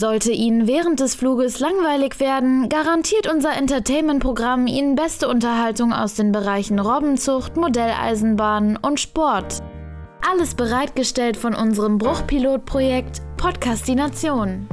Sollte Ihnen während des Fluges langweilig werden, garantiert unser Entertainment-Programm Ihnen beste Unterhaltung aus den Bereichen Robbenzucht, Modelleisenbahn und Sport. Alles bereitgestellt von unserem Bruchpilotprojekt Podcastination.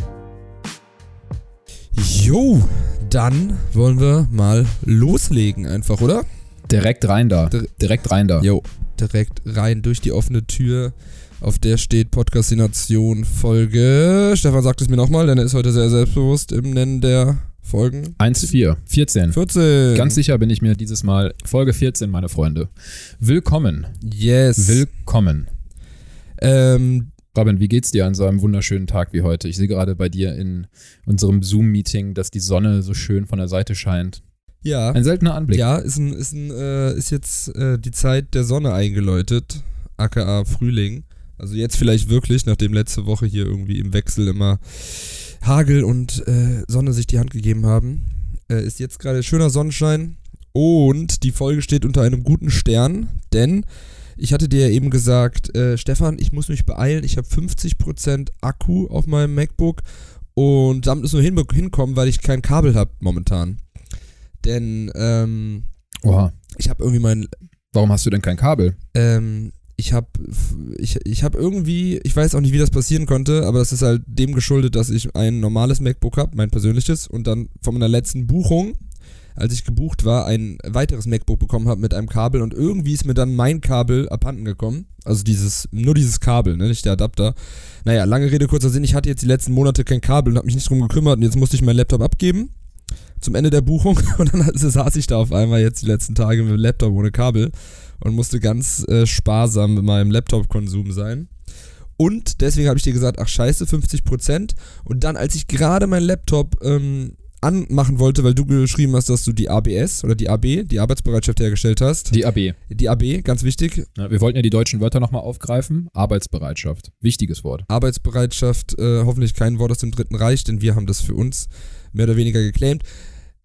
Jo, dann wollen wir mal loslegen einfach, oder? Direkt rein da. Direkt rein da. Jo, direkt rein durch die offene Tür. Auf der steht Podcastination Folge. Stefan sagt es mir nochmal, denn er ist heute sehr selbstbewusst im Nennen der Folgen. 1, 4, 14. 14. Ganz sicher bin ich mir dieses Mal Folge 14, meine Freunde. Willkommen. Yes. Willkommen. Ähm, Robin, wie geht's dir an so einem wunderschönen Tag wie heute? Ich sehe gerade bei dir in unserem Zoom-Meeting, dass die Sonne so schön von der Seite scheint. ja. Ein seltener Anblick. Ja, ist, ein, ist, ein, äh, ist jetzt äh, die Zeit der Sonne eingeläutet, aka Frühling. Also jetzt vielleicht wirklich, nachdem letzte Woche hier irgendwie im Wechsel immer Hagel und äh, Sonne sich die Hand gegeben haben, äh, ist jetzt gerade schöner Sonnenschein und die Folge steht unter einem guten Stern, denn ich hatte dir ja eben gesagt, äh, Stefan, ich muss mich beeilen, ich habe 50% Akku auf meinem MacBook und damit ist nur hin hinkommen, weil ich kein Kabel habe momentan. Denn ähm, Oha. ich habe irgendwie mein Warum hast du denn kein Kabel? ähm, ich habe ich, ich hab irgendwie, ich weiß auch nicht, wie das passieren konnte, aber das ist halt dem geschuldet, dass ich ein normales MacBook habe, mein persönliches, und dann von meiner letzten Buchung, als ich gebucht war, ein weiteres MacBook bekommen habe mit einem Kabel und irgendwie ist mir dann mein Kabel abhanden gekommen. Also dieses, nur dieses Kabel, ne, nicht der Adapter. Naja, lange Rede, kurzer Sinn, ich hatte jetzt die letzten Monate kein Kabel und habe mich nicht drum gekümmert und jetzt musste ich meinen Laptop abgeben zum Ende der Buchung und dann saß ich da auf einmal jetzt die letzten Tage mit dem Laptop ohne Kabel und musste ganz äh, sparsam mit meinem Laptop-Konsum sein. Und deswegen habe ich dir gesagt, ach scheiße, 50%. Und dann, als ich gerade meinen Laptop ähm, anmachen wollte, weil du geschrieben hast, dass du die ABS oder die AB, die Arbeitsbereitschaft hergestellt hast. Die AB. Die AB, ganz wichtig. Ja, wir wollten ja die deutschen Wörter nochmal aufgreifen. Arbeitsbereitschaft. Wichtiges Wort. Arbeitsbereitschaft, äh, hoffentlich kein Wort aus dem Dritten Reich, denn wir haben das für uns mehr oder weniger geclaimt.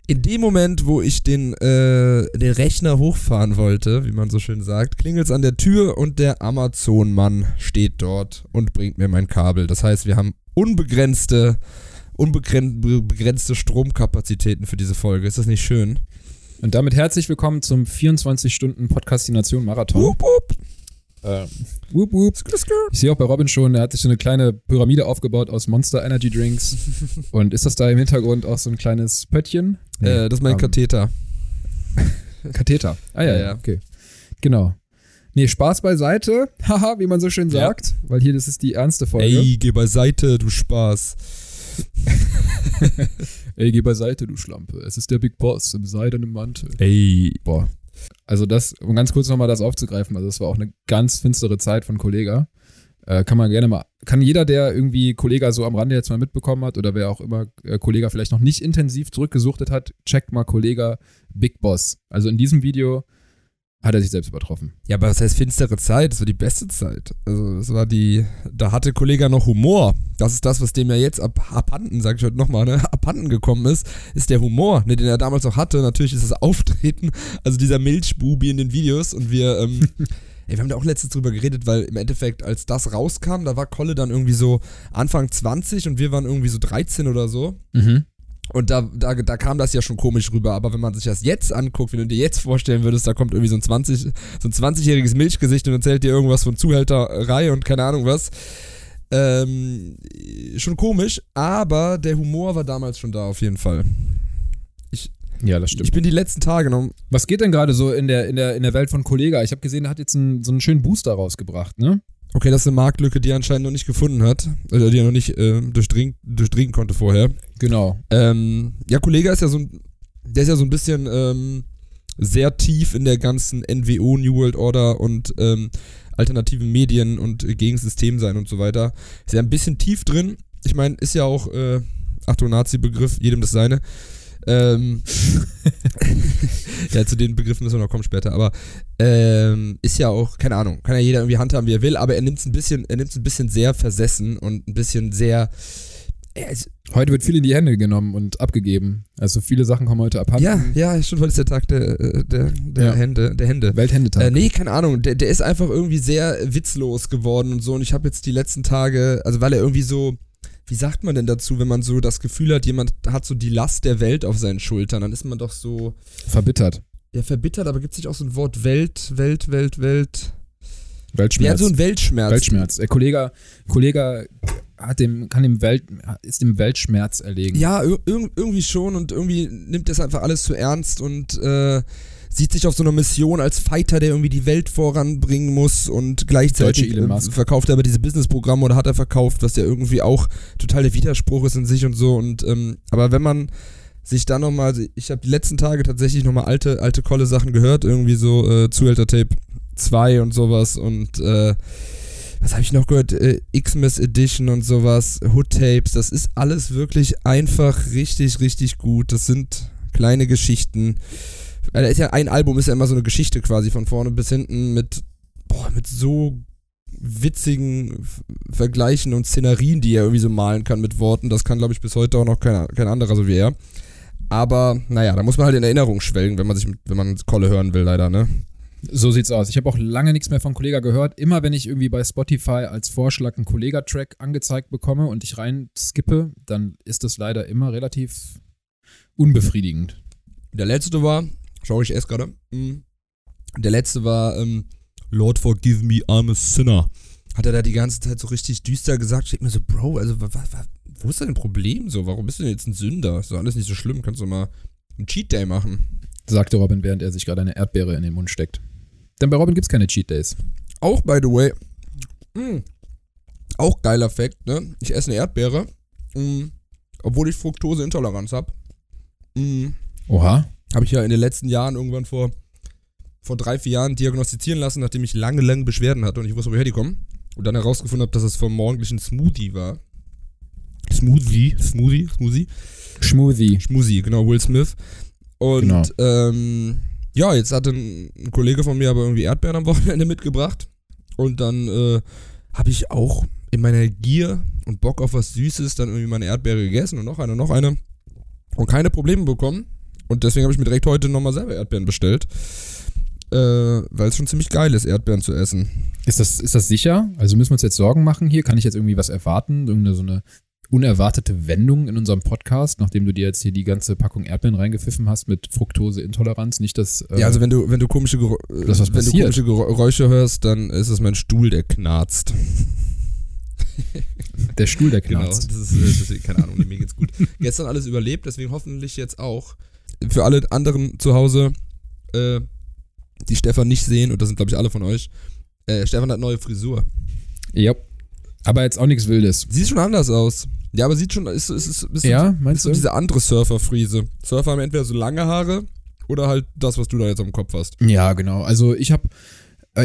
In dem Moment, wo ich den, äh, den Rechner hochfahren wollte, wie man so schön sagt, klingelt es an der Tür und der Amazon-Mann steht dort und bringt mir mein Kabel. Das heißt, wir haben unbegrenzte, unbegrenzte Stromkapazitäten für diese Folge. Ist das nicht schön? Und damit herzlich willkommen zum 24-Stunden-Podcastination-Marathon. Wupp, wupp. Äh, wup, wup. Skr, skr. Ich sehe auch bei Robin schon, er hat sich so eine kleine Pyramide aufgebaut aus Monster Energy Drinks. Und ist das da im Hintergrund auch so ein kleines Pöttchen? Äh, das ist mein ähm, Katheter. Katheter. Ah ja, Ja, ja, ja. okay. Genau. Nee, Spaß beiseite, haha, wie man so schön Ja. sagt, weil hier das ist die ernste Folge. Ey, geh beiseite, du Spaß. Ey, geh beiseite, du Schlampe. Es ist der Big Boss im seidenen Mantel. Ey. Boah. Also das, um ganz kurz nochmal das aufzugreifen, also das war auch eine ganz finstere Zeit von Kollega. Äh, kann man gerne mal, kann jeder, der irgendwie Kollega so am Rande jetzt mal mitbekommen hat oder wer auch immer äh, Kollega vielleicht noch nicht intensiv zurückgesuchtet hat, checkt mal Kollega Big Boss. Also in diesem Video hat er sich selbst übertroffen. Ja, aber was heißt finstere Zeit? Das war die beste Zeit. Also, das war die. Da hatte Kollege noch Humor. Das ist das, was dem ja jetzt ab, abhanden, sag ich heute nochmal, ne, abhanden gekommen ist, ist der Humor, ne, den er damals auch hatte. Natürlich ist das Auftreten, also dieser Milchbubi in den Videos und wir, ähm, ey, wir haben da auch letztens drüber geredet, weil im Endeffekt, als das rauskam, da war Kolle dann irgendwie so Anfang 20 und wir waren irgendwie so 13 oder so. Mhm. Und da, da, da kam das ja schon komisch rüber, aber wenn man sich das jetzt anguckt, wenn du dir jetzt vorstellen würdest, da kommt irgendwie so ein 20, so ein 20-jähriges Milchgesicht und erzählt dir irgendwas von Zuhälterei und keine Ahnung was. Ähm, schon komisch, aber der Humor war damals schon da auf jeden Fall. Ja, das stimmt. Ich bin die letzten Tage noch. Was geht denn gerade so in der, in, der, in der Welt von Kollega? Ich habe gesehen, er hat jetzt einen, so einen schönen Booster rausgebracht, ne? Okay, das ist eine Marktlücke, die er anscheinend noch nicht gefunden hat. Oder die er noch nicht äh, durchdringen, durchdringen konnte vorher. Genau. Ähm, ja, Kollege ist ja so ein, der ist ja so ein bisschen ähm, sehr tief in der ganzen NWO, New World Order und ähm, alternativen Medien und äh, gegen System sein und so weiter. Ist ja ein bisschen tief drin. Ich meine, ist ja auch, äh, Achtung, Nazi-Begriff, jedem das seine. Ähm, ja, zu den Begriffen müssen wir noch kommen später, aber ähm, ist ja auch, keine Ahnung, kann ja jeder irgendwie handhaben, wie er will, aber er nimmt es ein bisschen, er nimmt es ein bisschen sehr versessen und ein bisschen sehr, ist, Heute wird viel in die Hände genommen und abgegeben. Also viele Sachen kommen heute abhanden. Ja, ja, stimmt, heute ist der Tag der, äh, der, der Ja. Hände, der Hände. Welthändetag. Äh, nee, keine Ahnung, der, der ist einfach irgendwie sehr witzlos geworden und so und ich habe jetzt die letzten Tage, also weil er irgendwie so, wie sagt man denn dazu, wenn man so das Gefühl hat, jemand hat so die Last der Welt auf seinen Schultern, dann ist man doch so, Verbittert. ja, verbittert, aber gibt es nicht auch so ein Wort Welt, Welt, Welt, Welt? Weltschmerz. Ja, so ein Weltschmerz. Weltschmerz. Der Kollege, Kollege hat dem, kann dem Welt, ist dem Weltschmerz erlegen. Ja, ir ir irgendwie schon und irgendwie nimmt das einfach alles zu ernst und äh, sieht sich auf so einer Mission als Fighter, der irgendwie die Welt voranbringen muss und gleichzeitig äh, verkauft er aber diese Businessprogramme oder hat er verkauft, was ja irgendwie auch total der Widerspruch ist in sich und so und ähm, aber wenn man sich dann nochmal, ich habe die letzten Tage tatsächlich nochmal alte, alte Kolle Sachen gehört, irgendwie so äh, Zuhälter Tape 2 und sowas und äh, was habe ich noch gehört? Äh, Xmas Edition und sowas, Hood Tapes, das ist alles wirklich einfach richtig, richtig gut. Das sind kleine Geschichten. Äh, Da ist ja ein Album, ist ja immer so eine Geschichte quasi von vorne bis hinten mit, boah, mit so witzigen Vergleichen und Szenarien, die er irgendwie so malen kann mit Worten. Das kann, glaube ich, bis heute auch noch kein, kein anderer so wie er. Aber, naja, da muss man halt in Erinnerung schwelgen, wenn man sich, wenn man Kolle hören will, leider, ne? So sieht's aus. Ich habe auch lange nichts mehr von Kollega gehört. Immer wenn ich irgendwie bei Spotify als Vorschlag einen Kollega-Track angezeigt bekomme und ich rein skippe, dann ist das leider immer relativ unbefriedigend. Der letzte war, schau ich erst gerade, mm, der letzte war ähm, Lord forgive me, I'm a sinner. Hat er da die ganze Zeit so richtig düster gesagt. Ich mir so, Bro, also wa, wa, wo ist dein Problem so? Warum bist du denn jetzt ein Sünder? Ist doch alles nicht so schlimm. Kannst du mal einen Cheat Day machen. Sagte Robin, während er sich gerade eine Erdbeere in den Mund steckt. Denn bei Robin gibt's keine Cheat Days. Auch, by the way, mm, auch geiler Fact, ne? Ich esse eine Erdbeere, mm, obwohl ich Fructoseintoleranz habe. Oha. Habe ich ja in den letzten Jahren irgendwann vor, vor drei, vier Jahren diagnostizieren lassen, nachdem ich lange, lange Beschwerden hatte und ich wusste, woher die kommen. Und dann herausgefunden habe, dass es vom morgendlichen Smoothie war. Smoothie, Smoothie, Smoothie, Schmoothie. Schmoothie, genau, Will Smith. Und Genau. ähm, ja, jetzt hatte ein, ein Kollege von mir aber irgendwie Erdbeeren am Wochenende mitgebracht. Und dann äh, habe ich auch in meiner Gier und Bock auf was Süßes dann irgendwie meine Erdbeere gegessen und noch eine, noch eine. Und keine Probleme bekommen. Und deswegen habe ich mir direkt heute nochmal selber Erdbeeren bestellt. Äh, weil es schon ziemlich geil ist, Erdbeeren zu essen. Ist das, ist das sicher? Also müssen wir uns jetzt Sorgen machen hier? Kann ich jetzt irgendwie was erwarten? Irgendeine so eine unerwartete Wendung in unserem Podcast, nachdem du dir jetzt hier die ganze Packung Erdbeeren reingepfiffen hast mit Fructoseintoleranz? Nicht, dass. äh, ja, also wenn du, wenn du komische, Gerä was wenn du komische Geräusche hörst, dann ist es mein Stuhl, der knarzt. der Stuhl, der Genau, knarzt. das ist, äh, deswegen, keine Ahnung, mir geht's gut. Gestern alles überlebt, deswegen hoffentlich jetzt auch. Für alle anderen zu Hause, äh, die Stefan nicht sehen, und das sind glaube ich alle von euch, äh, Stefan hat neue Frisur. Ja. Aber jetzt auch nichts Wildes. Sieht schon anders aus. Ja, aber sieht schon, ist, ist, ist, ist, Ja, ist meinst so du? diese andere Surfer-Friese. Surfer haben entweder so lange Haare oder halt das, was du da jetzt am Kopf hast. Ja, genau. Also ich habe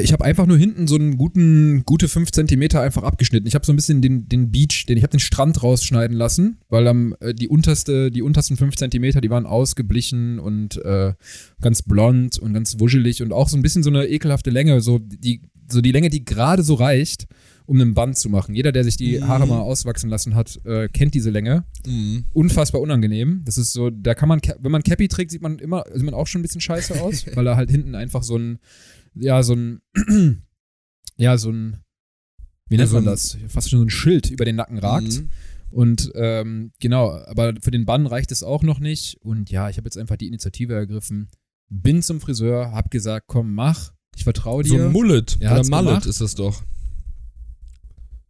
ich habe einfach nur hinten so einen guten, gute 5 Zentimeter einfach abgeschnitten. Ich habe so ein bisschen den, den Beach, den, ich habe den Strand rausschneiden lassen, weil am, äh, die unterste, die untersten 5 Zentimeter, die waren ausgeblichen und äh, ganz blond und ganz wuschelig und auch so ein bisschen so eine ekelhafte Länge, so die, so die Länge, die gerade so reicht, um einen Band zu machen. Jeder, der sich die Mhm. Haare mal auswachsen lassen hat, äh, kennt diese Länge. Mhm. Unfassbar unangenehm. Das ist so, da kann man, wenn man Cappy trägt, sieht man immer, sieht man auch schon ein bisschen scheiße aus, weil er halt hinten einfach so ein, ja, so ein, ja, so ein, wie Ja, nennt so man das? Fast schon so ein Schild über den Nacken ragt. Mhm. Und ähm, genau, aber für den Bann reicht es auch noch nicht. Und ja, ich habe jetzt einfach die Initiative ergriffen, bin zum Friseur, hab gesagt, komm, mach, ich vertraue So dir. ein Mullet. Ja, oder hat's Mullet gemacht. ist das doch.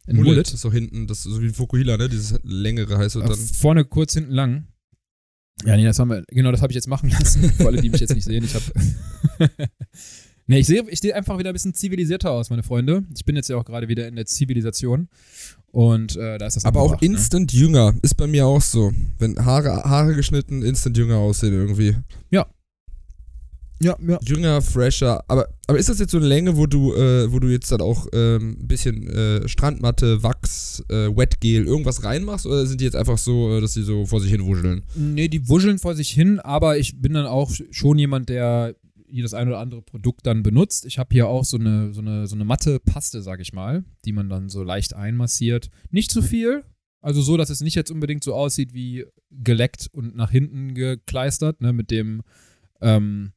Ein Mullet. ist so hinten, das ist so wie ein Fukuhila, ne? Dieses längere Äh, dann. Vorne kurz, hinten lang. Ja, nee, das haben wir, genau, das habe ich jetzt machen lassen. Für alle, die mich jetzt nicht sehen. Ich habe. nee, ich sehe ich sehe einfach wieder ein bisschen zivilisierter aus, meine Freunde. Ich bin jetzt ja auch gerade wieder in der Zivilisation. Und äh, da ist das Aber auch angebracht, ne? instant jünger. Ist bei mir auch so. Wenn Haare, Haare geschnitten, instant jünger aussehen irgendwie. Ja, ja. Jünger, fresher. Aber, aber ist das jetzt so eine Länge, wo du, äh, wo du jetzt dann auch ähm, ein bisschen äh, Strandmatte, Wachs, äh, Wetgel, irgendwas reinmachst? Oder sind die jetzt einfach so, äh, dass die so vor sich hin wuscheln? Nee, die wuscheln vor sich hin, aber ich bin dann auch schon jemand, der hier das ein oder andere Produkt dann benutzt. Ich habe hier auch so eine, so eine, so eine matte Paste, sag ich mal, die man dann so leicht einmassiert. Nicht zu viel, also so, dass es nicht jetzt unbedingt so aussieht wie geleckt und nach hinten gekleistert, ne, mit dem ähm,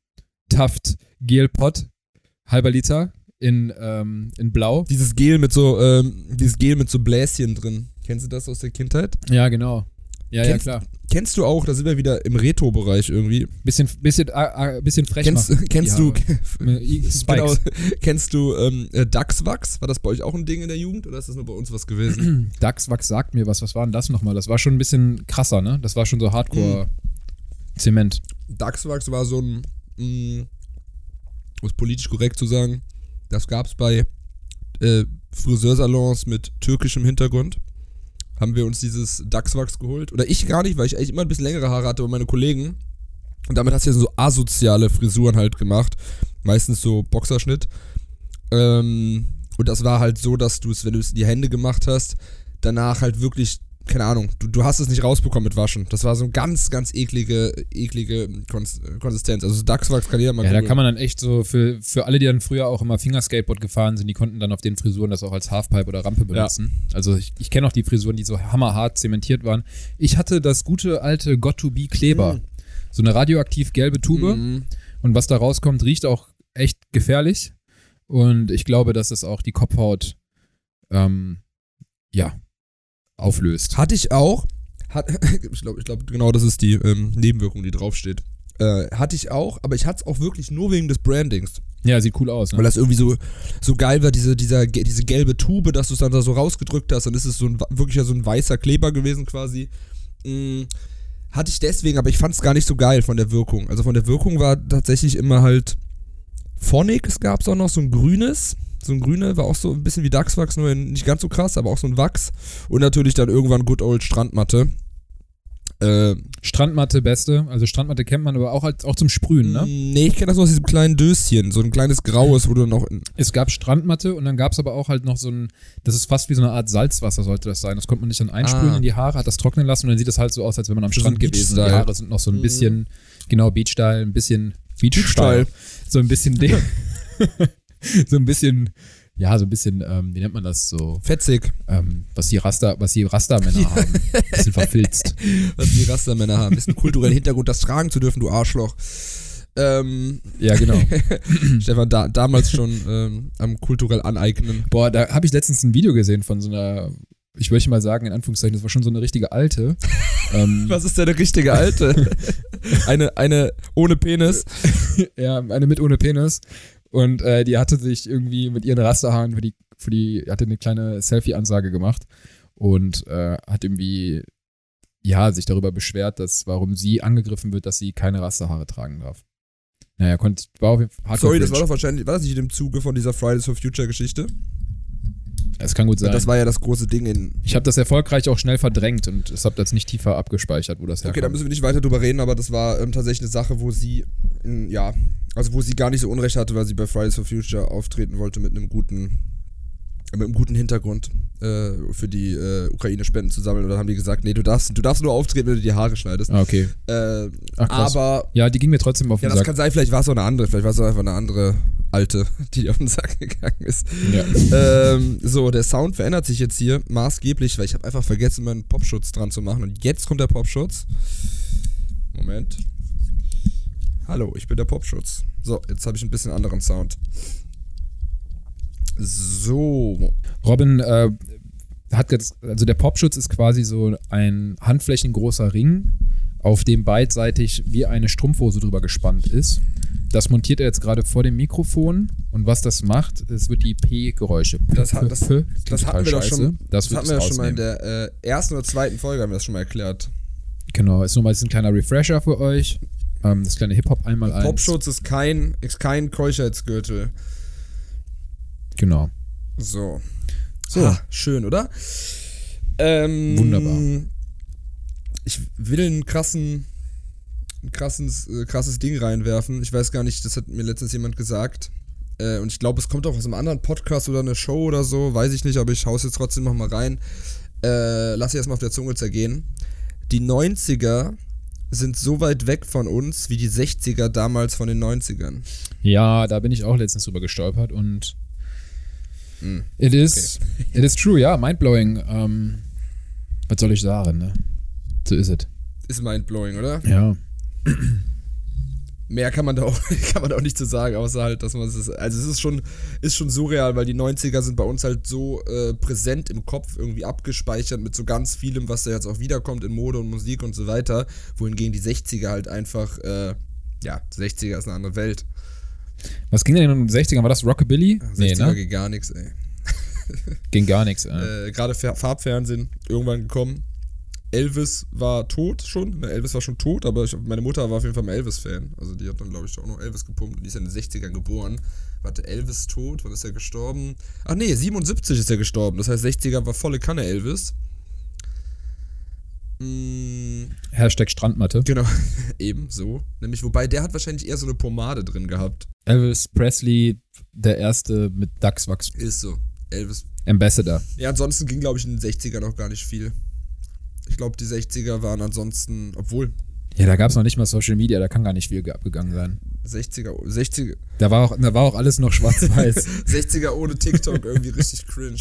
Taft Gelpot, halber Liter in, ähm, in Blau. Dieses Gel mit so, ähm, dieses Gel mit so Bläschen drin. Kennst Kennst du das aus der Kindheit? Ja, genau. Ja, Kennst- ja, klar. Kennst du auch, da sind wir wieder im Retro-Bereich irgendwie. Bisschen, bisschen, äh, bisschen frech Kennst, machen. kennst du, Spikes. genau, kennst du ähm, äh, Dachswachs? War das bei euch auch ein Ding in der Jugend oder ist das nur bei uns was gewesen? Dachswachs sagt mir was. Was war denn das nochmal? Das war schon ein bisschen krasser, ne? Das war schon so Hardcore-Zement. Dachswachs war so ein, mh, um es politisch korrekt zu sagen, das gab es bei äh, Friseursalons mit türkischem Hintergrund. Haben wir uns dieses Dachswachs geholt. Oder ich gar nicht, weil ich eigentlich immer ein bisschen längere Haare hatte, aber meine Kollegen. Und damit hast du ja so asoziale Frisuren halt gemacht. Meistens so Boxerschnitt. Ähm, und das war halt so, dass du es, wenn du es in die Hände gemacht hast, danach halt wirklich, keine Ahnung, du, du hast es nicht rausbekommen mit Waschen. Das war so eine ganz, ganz eklige, eklige Kons Konsistenz. Also Dachswachs kann jeder mal Ja, da kann man dann echt so, für, für alle, die dann früher auch immer Fingerskateboard gefahren sind, die konnten dann auf den Frisuren das auch als Halfpipe oder Rampe benutzen. Also ich, ich kenne auch die Frisuren, die so hammerhart zementiert waren. Ich hatte das gute alte Got-to-Be-Kleber. Mhm. So eine radioaktiv gelbe Tube. Mhm. Und was da rauskommt, riecht auch echt gefährlich. Und ich glaube, dass es auch die Kopfhaut, ähm, ja, auflöst. Hatte ich auch. Hat, ich glaube, glaub, genau das ist die ähm, Nebenwirkung, die draufsteht. Äh, hatte ich auch, aber ich hatte es auch wirklich nur wegen des Brandings. Ja, sieht cool aus, Weil ne? das irgendwie so, so geil war, diese, dieser, diese gelbe Tube, dass du es dann da so rausgedrückt hast. Es ist so ein, wirklich ja so ein weißer Kleber gewesen quasi. Mm, hatte ich deswegen, aber ich fand es gar nicht so geil von der Wirkung. Also von der Wirkung war tatsächlich immer halt Phonics gab es auch noch, so ein grünes. So ein grüne war auch so ein bisschen wie Dachswachs, nur nicht ganz so krass, aber auch so ein Wachs. Und natürlich dann irgendwann Good Old Strandmatte. Äh, Strandmatte beste. Also Strandmatte kennt man aber auch, als, auch zum Sprühen, ne? Nee, ich kenne das nur aus diesem kleinen Döschen. So ein kleines graues, wo du noch. Es gab Strandmatte und dann gab es aber auch halt noch so ein, das ist fast wie so eine Art Salzwasser sollte das sein. Das konnte man nicht dann einsprühen Ah. in die Haare, hat das trocknen lassen und dann sieht das halt so aus, als wenn man am So Strand gewesen ist. Die. Haare sind noch so ein Mhm. bisschen, genau, Beach-Style, ein bisschen Beach-Style. So ein bisschen Ding. so ein bisschen, ja, so ein bisschen, ähm, wie nennt man das so, fetzig, ähm, was die Raster, was die Rastermänner haben. Bisschen verfilzt. was die Rastermänner haben. Ist ein kultureller Hintergrund, das tragen zu dürfen, du Arschloch. Ähm, Ja, genau. Stefan, da, damals schon ähm, am kulturell aneignen. Boah, da habe ich letztens ein Video gesehen von so einer, ich möchte mal sagen, in Anführungszeichen, das war schon so eine richtige alte. ähm, Was ist denn eine richtige Alte? eine, eine ohne Penis. ja, eine mit ohne Penis. Und äh, die hatte sich irgendwie mit ihren Rasterhaaren für die, für die, hatte eine kleine Selfie-Ansage gemacht und äh, hat irgendwie, ja, sich darüber beschwert, dass, warum sie angegriffen wird, dass sie keine Rasterhaare tragen darf. Naja, konnte, war auf jeden Fall Sorry, das war doch wahrscheinlich, war das nicht im Zuge von dieser Fridays for Future Geschichte? Es kann gut sein. Das war ja das große Ding in. ich habe das erfolgreich auch schnell verdrängt und es habe jetzt nicht tiefer abgespeichert, wo das herkommt. Okay, da müssen wir nicht weiter drüber reden, aber das war ähm, tatsächlich eine Sache, wo sie, in, ja, also wo sie gar nicht so Unrecht hatte, weil sie bei Fridays for Future auftreten wollte mit einem guten, mit einem guten Hintergrund äh, für die äh, Ukraine-Spenden zu sammeln. Und dann haben die gesagt, nee, du darfst, du darfst nur auftreten, wenn du die Haare schneidest. Ah, okay. Äh, Ach, krass. aber Ja, die ging mir trotzdem auf ja, den das Sack. kann sein, vielleicht war es auch eine andere, vielleicht war es auch einfach eine andere Alte, die auf den Sack gegangen ist. Ja. ähm, so, der Sound verändert sich jetzt hier maßgeblich, weil ich habe einfach vergessen, meinen Popschutz dran zu machen. Und jetzt kommt der Popschutz. Moment. Hallo, ich bin der Popschutz. So, jetzt habe ich ein bisschen anderen Sound. So. Robin äh, hat jetzt, also der Popschutz ist quasi so ein handflächengroßer Ring, auf dem beidseitig wie eine Strumpfhose drüber gespannt ist. Das montiert er jetzt gerade vor dem Mikrofon und was das macht, es wird die P-Geräusche. Das hat- das- Das hatten wir doch schon. Das, Das hatten wir ja schon mal in der äh, ersten oder zweiten Folge, haben wir das schon mal erklärt. Genau, ist nochmal ein kleiner Refresher für euch. Ähm, das kleine Hip-Hop einmal eins. Popschutz ist kein, ist kein Keuschheitsgürtel. Genau. So. So. Ah, schön, oder? Ähm, Wunderbar. Ich will einen krassen, ein krasses, äh, krasses Ding reinwerfen. Ich weiß gar nicht, das hat mir letztens jemand gesagt. Äh, und ich glaube, es kommt auch aus einem anderen Podcast oder einer Show oder so, weiß ich nicht, aber ich hau's jetzt trotzdem nochmal rein. Äh, lass ich erstmal auf der Zunge zergehen. Die 90er sind so weit weg von uns wie die 60er damals von den 90ern. Ja, da bin ich auch letztens drüber gestolpert und Hm. it is, it is true, ja, mindblowing. Ähm, was soll ich sagen, ne? So ist es. Ist mindblowing, oder? Ja. mehr kann man da auch, kann man auch nicht zu sagen, außer halt, dass man es ist. Also es ist schon, ist schon surreal, weil die 90er sind bei uns halt so äh, präsent im Kopf, irgendwie abgespeichert mit so ganz vielem, was da jetzt auch wiederkommt in Mode und Musik und so weiter. Wohingegen die 60er halt einfach, äh, ja, 60er ist eine andere Welt. Was ging denn in den 60ern? War das Rockabilly? 60er Nee, ne? geht gar nichts, ey. Ging gar nichts. Äh. Äh, Gerade Fa- Farbfernsehen irgendwann gekommen. Elvis war tot schon. Ne, Elvis war schon tot, aber ich, meine Mutter war auf jeden Fall ein Elvis-Fan. Also die hat dann, glaube ich, auch noch Elvis gepumpt und die ist ja in den 60ern geboren. Warte, Elvis tot? Wann ist er gestorben? Ach nee, 77 ist er gestorben. Das heißt, 60er war volle Kanne Elvis. Mm, Hashtag Strandmatte. genau, eben so. Nämlich, wobei der hat wahrscheinlich eher so eine Pomade drin gehabt. Elvis Presley, der erste mit Dachswachs. Ist so. Elvis. Ambassador. Ja, ansonsten ging, glaube ich, in den 60ern noch gar nicht viel. Ich glaube, die 60er waren ansonsten, obwohl Ja, da gab es noch nicht mal Social Media, da kann gar nicht viel abgegangen sein. 60er, 60er, Da war auch, da war auch alles noch schwarz-weiß. 60er ohne TikTok irgendwie richtig cringe.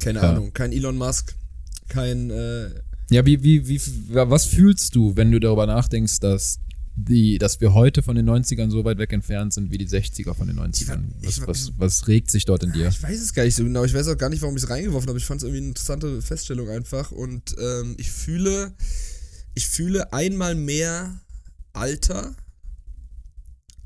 Keine Ja. Ahnung, kein Elon Musk, kein, äh, ja, wie, wie, wie, was fühlst du, wenn du darüber nachdenkst, dass die, dass wir heute von den 90ern so weit weg entfernt sind wie die 60er von den 90ern? Ich Was, was, was regt sich dort in dir? ich weiß es gar nicht so genau, ich weiß auch gar nicht, warum ich es reingeworfen habe, ich fand es irgendwie eine interessante Feststellung einfach und ähm, ich fühle, ich fühle einmal mehr Alter,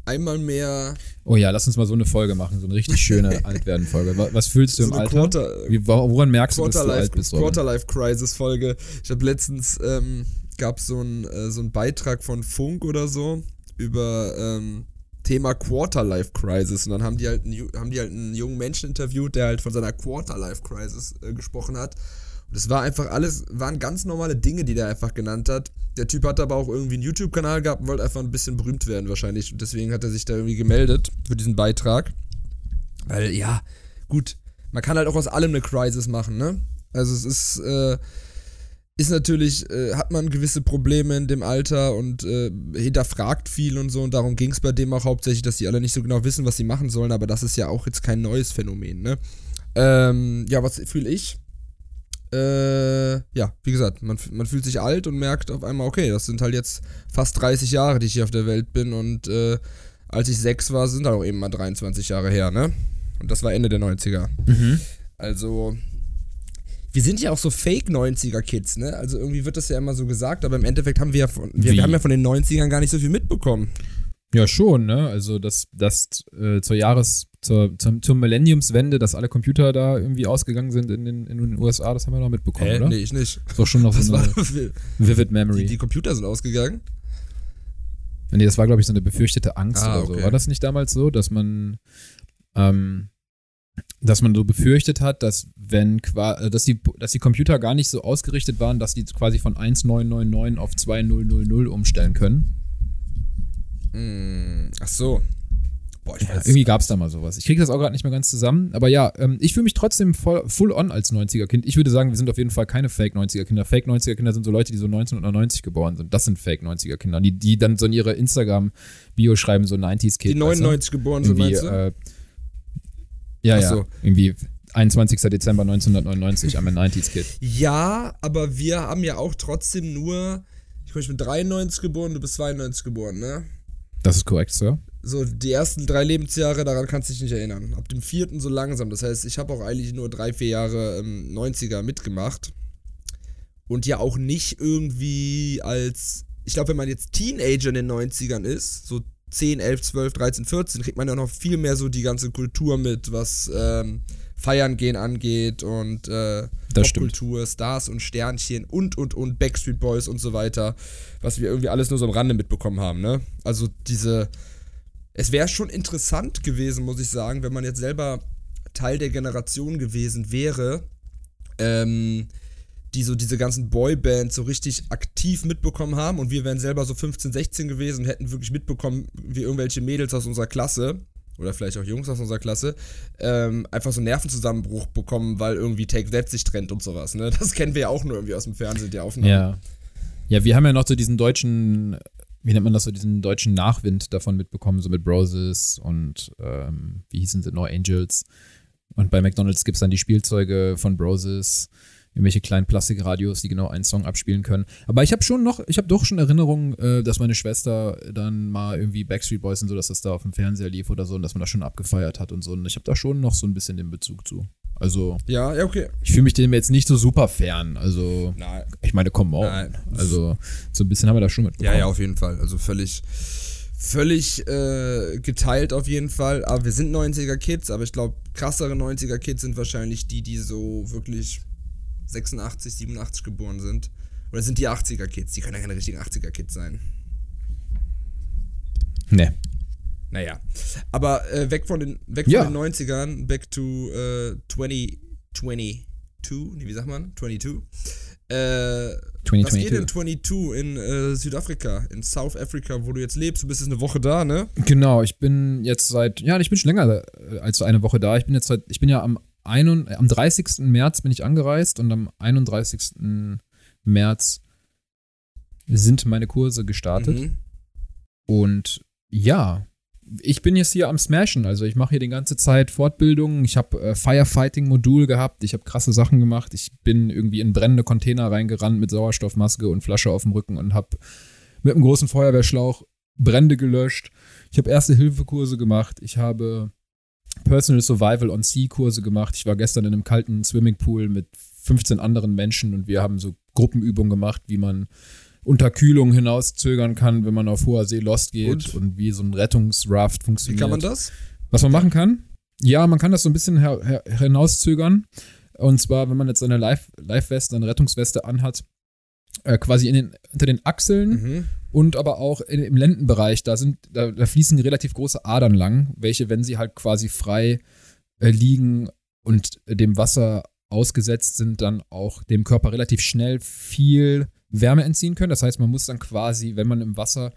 einmal mehr Oh ja, lass uns mal so eine Folge machen, so eine richtig schöne Altwerden-Folge. Wa- Was fühlst du so im Alter? Quarter, Wie, wo- woran merkst du, dass du Quarterlife, alt bist? Robin? Quarterlife Crisis Folge. Ich habe letztens ähm, gab so ein äh, so einen Beitrag von Funk oder so über ähm, Thema Quarterlife Crisis und dann haben die halt einen, haben die halt einen jungen Menschen interviewt, der halt von seiner Quarterlife Crisis äh, gesprochen hat. Und es war einfach alles, waren ganz normale Dinge, die der einfach genannt hat. Der Typ hat aber auch irgendwie einen YouTube-Kanal gehabt und wollte einfach ein bisschen berühmt werden wahrscheinlich. Und deswegen hat er sich da irgendwie gemeldet für diesen Beitrag. Weil, ja, gut, man kann halt auch aus allem eine Crisis machen, ne? Also es ist, äh, ist natürlich, äh, hat man gewisse Probleme in dem Alter und äh, hinterfragt viel und so und darum ging es bei dem auch hauptsächlich, dass die alle nicht so genau wissen, was sie machen sollen, aber das ist ja auch jetzt kein neues Phänomen, ne? Ähm, ja, was fühle ich? Äh, ja, wie gesagt, man, man fühlt sich alt und merkt auf einmal, okay, das sind halt jetzt fast 30 Jahre, die ich hier auf der Welt bin und äh, als ich sechs war, sind halt auch eben mal 23 Jahre her, ne? Und das war Ende der 90er. Mhm. Also, wir sind ja auch so Fake-90er-Kids, ne? Also irgendwie wird das ja immer so gesagt, aber im Endeffekt haben wir ja von, wir, wir haben ja von den 90ern gar nicht so viel mitbekommen. Ja, schon, ne? Also, dass das äh, zur Jahres-, zur, zum, zur Millenniumswende, dass alle Computer da irgendwie ausgegangen sind in den, in den USA, das haben wir noch mitbekommen, oder? Nee, ich nicht. Ist doch schon noch Das so war, eine die, Vivid Memory. die Computer sind ausgegangen. Nee, das war, glaube ich, so eine befürchtete Angst Ah, oder so. okay. War das nicht damals so, dass man, ähm, dass man so befürchtet hat, dass wenn äh, dass die, dass die Computer gar nicht so ausgerichtet waren, dass die quasi von 1999 auf 2000 umstellen können? Hm, ach so. Boah, ich Ja, weiß. irgendwie gab es da mal sowas. Ich kriege das auch gerade nicht mehr ganz zusammen. Aber ja, ähm, ich fühle mich trotzdem voll, full on als 90er-Kind. Ich würde sagen, wir sind auf jeden Fall keine Fake-90er-Kinder. Fake-90er-Kinder sind so Leute, die so 1990 geboren sind. Das sind Fake-90er-Kinder. Die, die dann so in ihre Instagram-Bio schreiben, so 90s-Kid. die 99 geboren sind, meinst du? äh, ja, Ach ja, so. irgendwie 21. Dezember 1999, I'm a 90s Kid. Ja, aber wir haben ja auch trotzdem nur. Ich bin 93 geboren, du bist 92 geboren, ne? Das ist korrekt, Sir. So, die ersten drei Lebensjahre, daran kannst du dich nicht erinnern. Ab dem vierten so langsam. Das heißt, ich habe auch eigentlich nur drei, vier Jahre ähm, 90er mitgemacht. Und ja auch nicht irgendwie als. Ich glaube, wenn man jetzt Teenager in den 90ern ist, so 10, 11, 12, 13, 14, kriegt man ja noch viel mehr so die ganze Kultur mit, was ähm, Feiern gehen angeht und äh. Popkultur, Stars und Sternchen und und und Backstreet Boys und so weiter, was wir irgendwie alles nur so am Rande mitbekommen haben, ne? Also diese es wäre schon interessant gewesen, muss ich sagen, wenn man jetzt selber Teil der Generation gewesen wäre, ähm, die so diese ganzen Boybands so richtig aktiv mitbekommen haben und wir wären selber so 15, 16 gewesen und hätten wirklich mitbekommen, wie irgendwelche Mädels aus unserer Klasse oder vielleicht auch Jungs aus unserer Klasse ähm, einfach so einen Nervenzusammenbruch bekommen, weil irgendwie Take That sich trennt und sowas. Ne? Das kennen wir ja auch nur irgendwie aus dem Fernsehen, die Aufnahmen. Ja. Ja, wir haben ja noch so diesen deutschen, wie nennt man das so, diesen deutschen Nachwind davon mitbekommen, so mit Broses und ähm, wie hießen sie, No Angels. Und bei McDonalds gibt es dann die Spielzeuge von Broses, irgendwelche kleinen Plastikradios, die genau einen Song abspielen können. Aber ich habe schon noch, ich habe doch schon Erinnerungen, äh, dass meine Schwester dann mal irgendwie Backstreet Boys und so, dass das da auf dem Fernseher lief oder so und dass man das schon abgefeiert hat und so. Und ich habe da schon noch so ein bisschen den Bezug zu. Also, Ja, ja, okay. ich fühle mich dem jetzt nicht so super fern. Also, Nein. ich meine, come on. Nein. Also, so ein bisschen haben wir da schon mitbekommen. Ja, ja, auf jeden Fall. Also völlig, völlig äh, geteilt auf jeden Fall. Aber wir sind 90er-Kids, aber ich glaube, krassere 90er-Kids sind wahrscheinlich die, die so wirklich 86, 87 geboren sind. Oder sind die 80er-Kids? Die können ja keine richtigen 80er-Kids sein. Nee. Naja. Aber äh, weg von den, weg Ja. von den 90ern, back to äh, 2022. Nee, wie sagt man? 22. Äh, was geht in 2022. 22 in äh, Südafrika, in South Africa, wo du jetzt lebst? Du bist jetzt eine Woche da, ne? Genau, ich bin jetzt seit, ja, ich bin schon länger äh, als eine Woche da. Ich bin jetzt seit, ich bin ja am, ein, am 30. März bin ich angereist und am 31. März sind meine Kurse gestartet. Mhm. Und ja, ich bin jetzt hier am Smashen. Also ich mache hier die ganze Zeit Fortbildungen. Ich habe äh, Firefighting-Modul gehabt. Ich habe krasse Sachen gemacht. Ich bin irgendwie in brennende Container reingerannt mit Sauerstoffmaske und Flasche auf dem Rücken und habe mit einem großen Feuerwehrschlauch Brände gelöscht. Ich habe Erste-Hilfe-Kurse gemacht. Ich habe Personal Survival on Sea Kurse gemacht. Ich war gestern in einem kalten Swimmingpool mit 15 anderen Menschen und wir haben so Gruppenübungen gemacht, wie man unter Kühlung hinauszögern kann, wenn man auf hoher See lost geht Und? und, wie so ein Rettungsraft Wie funktioniert. kann man das? Was man machen kann? Ja, man kann das so ein bisschen her her hinauszögern. Und zwar, wenn man jetzt seine Live- Live-Weste, eine Rettungsweste anhat, äh, quasi in den, unter den Achseln Mhm. und aber auch in, im Lendenbereich, da sind, da, da fließen relativ große Adern lang, welche, wenn sie halt quasi frei äh, liegen und dem Wasser ausgesetzt sind, dann auch dem Körper relativ schnell viel Wärme entziehen können. Das heißt, man muss dann quasi, wenn man im Wasser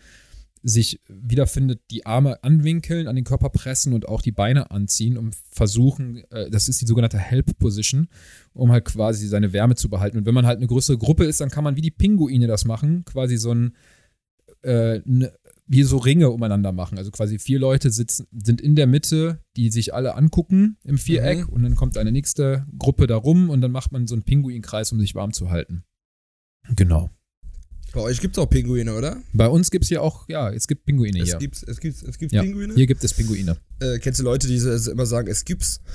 sich wiederfindet, die Arme anwinkeln, an den Körper pressen und auch die Beine anziehen, um versuchen, äh, das ist die sogenannte Help Position, um halt quasi seine Wärme zu behalten. Und wenn man halt eine größere Gruppe ist, dann kann man wie die Pinguine das machen, quasi so ein äh, ne, wie so Ringe umeinander machen. Also quasi vier Leute sitzen, sind in der Mitte, die sich alle angucken im Viereck Mhm. und dann kommt eine nächste Gruppe da rum und dann macht man so einen Pinguinkreis, um sich warm zu halten. Genau. Bei euch gibt es auch Pinguine, oder? Bei uns gibt es hier auch, ja, es gibt Pinguine Es hier. gibt, es gibt, es gibt Ja, Pinguine. Hier gibt es Pinguine. Äh, kennst du Leute, die so- immer sagen, es gibt's?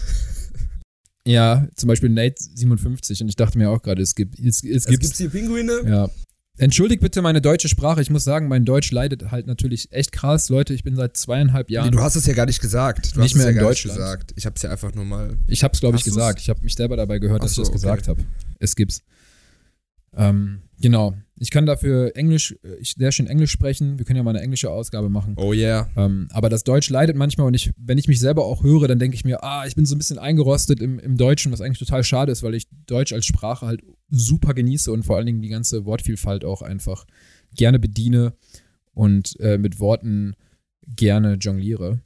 Ja, zum Beispiel Nate 57 und ich dachte mir auch gerade, es gibt, es, es Es gibt, gibt's hier Pinguine? ja. Entschuldigt bitte meine deutsche Sprache. Ich muss sagen, mein Deutsch leidet halt natürlich echt krass. Leute, ich bin seit zweieinhalb Nee, Jahren. du hast es ja gar nicht gesagt. Du Nicht hast mehr es ja in Deutschland. gesagt. Ich hab's ja einfach nur mal. Ich habe es, glaube ich, Hast du's? gesagt. Ich habe mich selber dabei gehört, Ach dass so, ich das okay. gesagt habe. Es gibt's. Ähm, genau. Ich kann dafür Englisch, äh, ich sehr schön Englisch sprechen. Wir können ja mal eine englische Ausgabe machen. Oh yeah. Ähm, aber das Deutsch leidet manchmal und ich, wenn ich mich selber auch höre, dann denke ich mir, ah, ich bin so ein bisschen eingerostet im, im Deutschen, was eigentlich total schade ist, weil ich Deutsch als Sprache halt super genieße und vor allen Dingen die ganze Wortvielfalt auch einfach gerne bediene und äh, mit Worten gerne jongliere.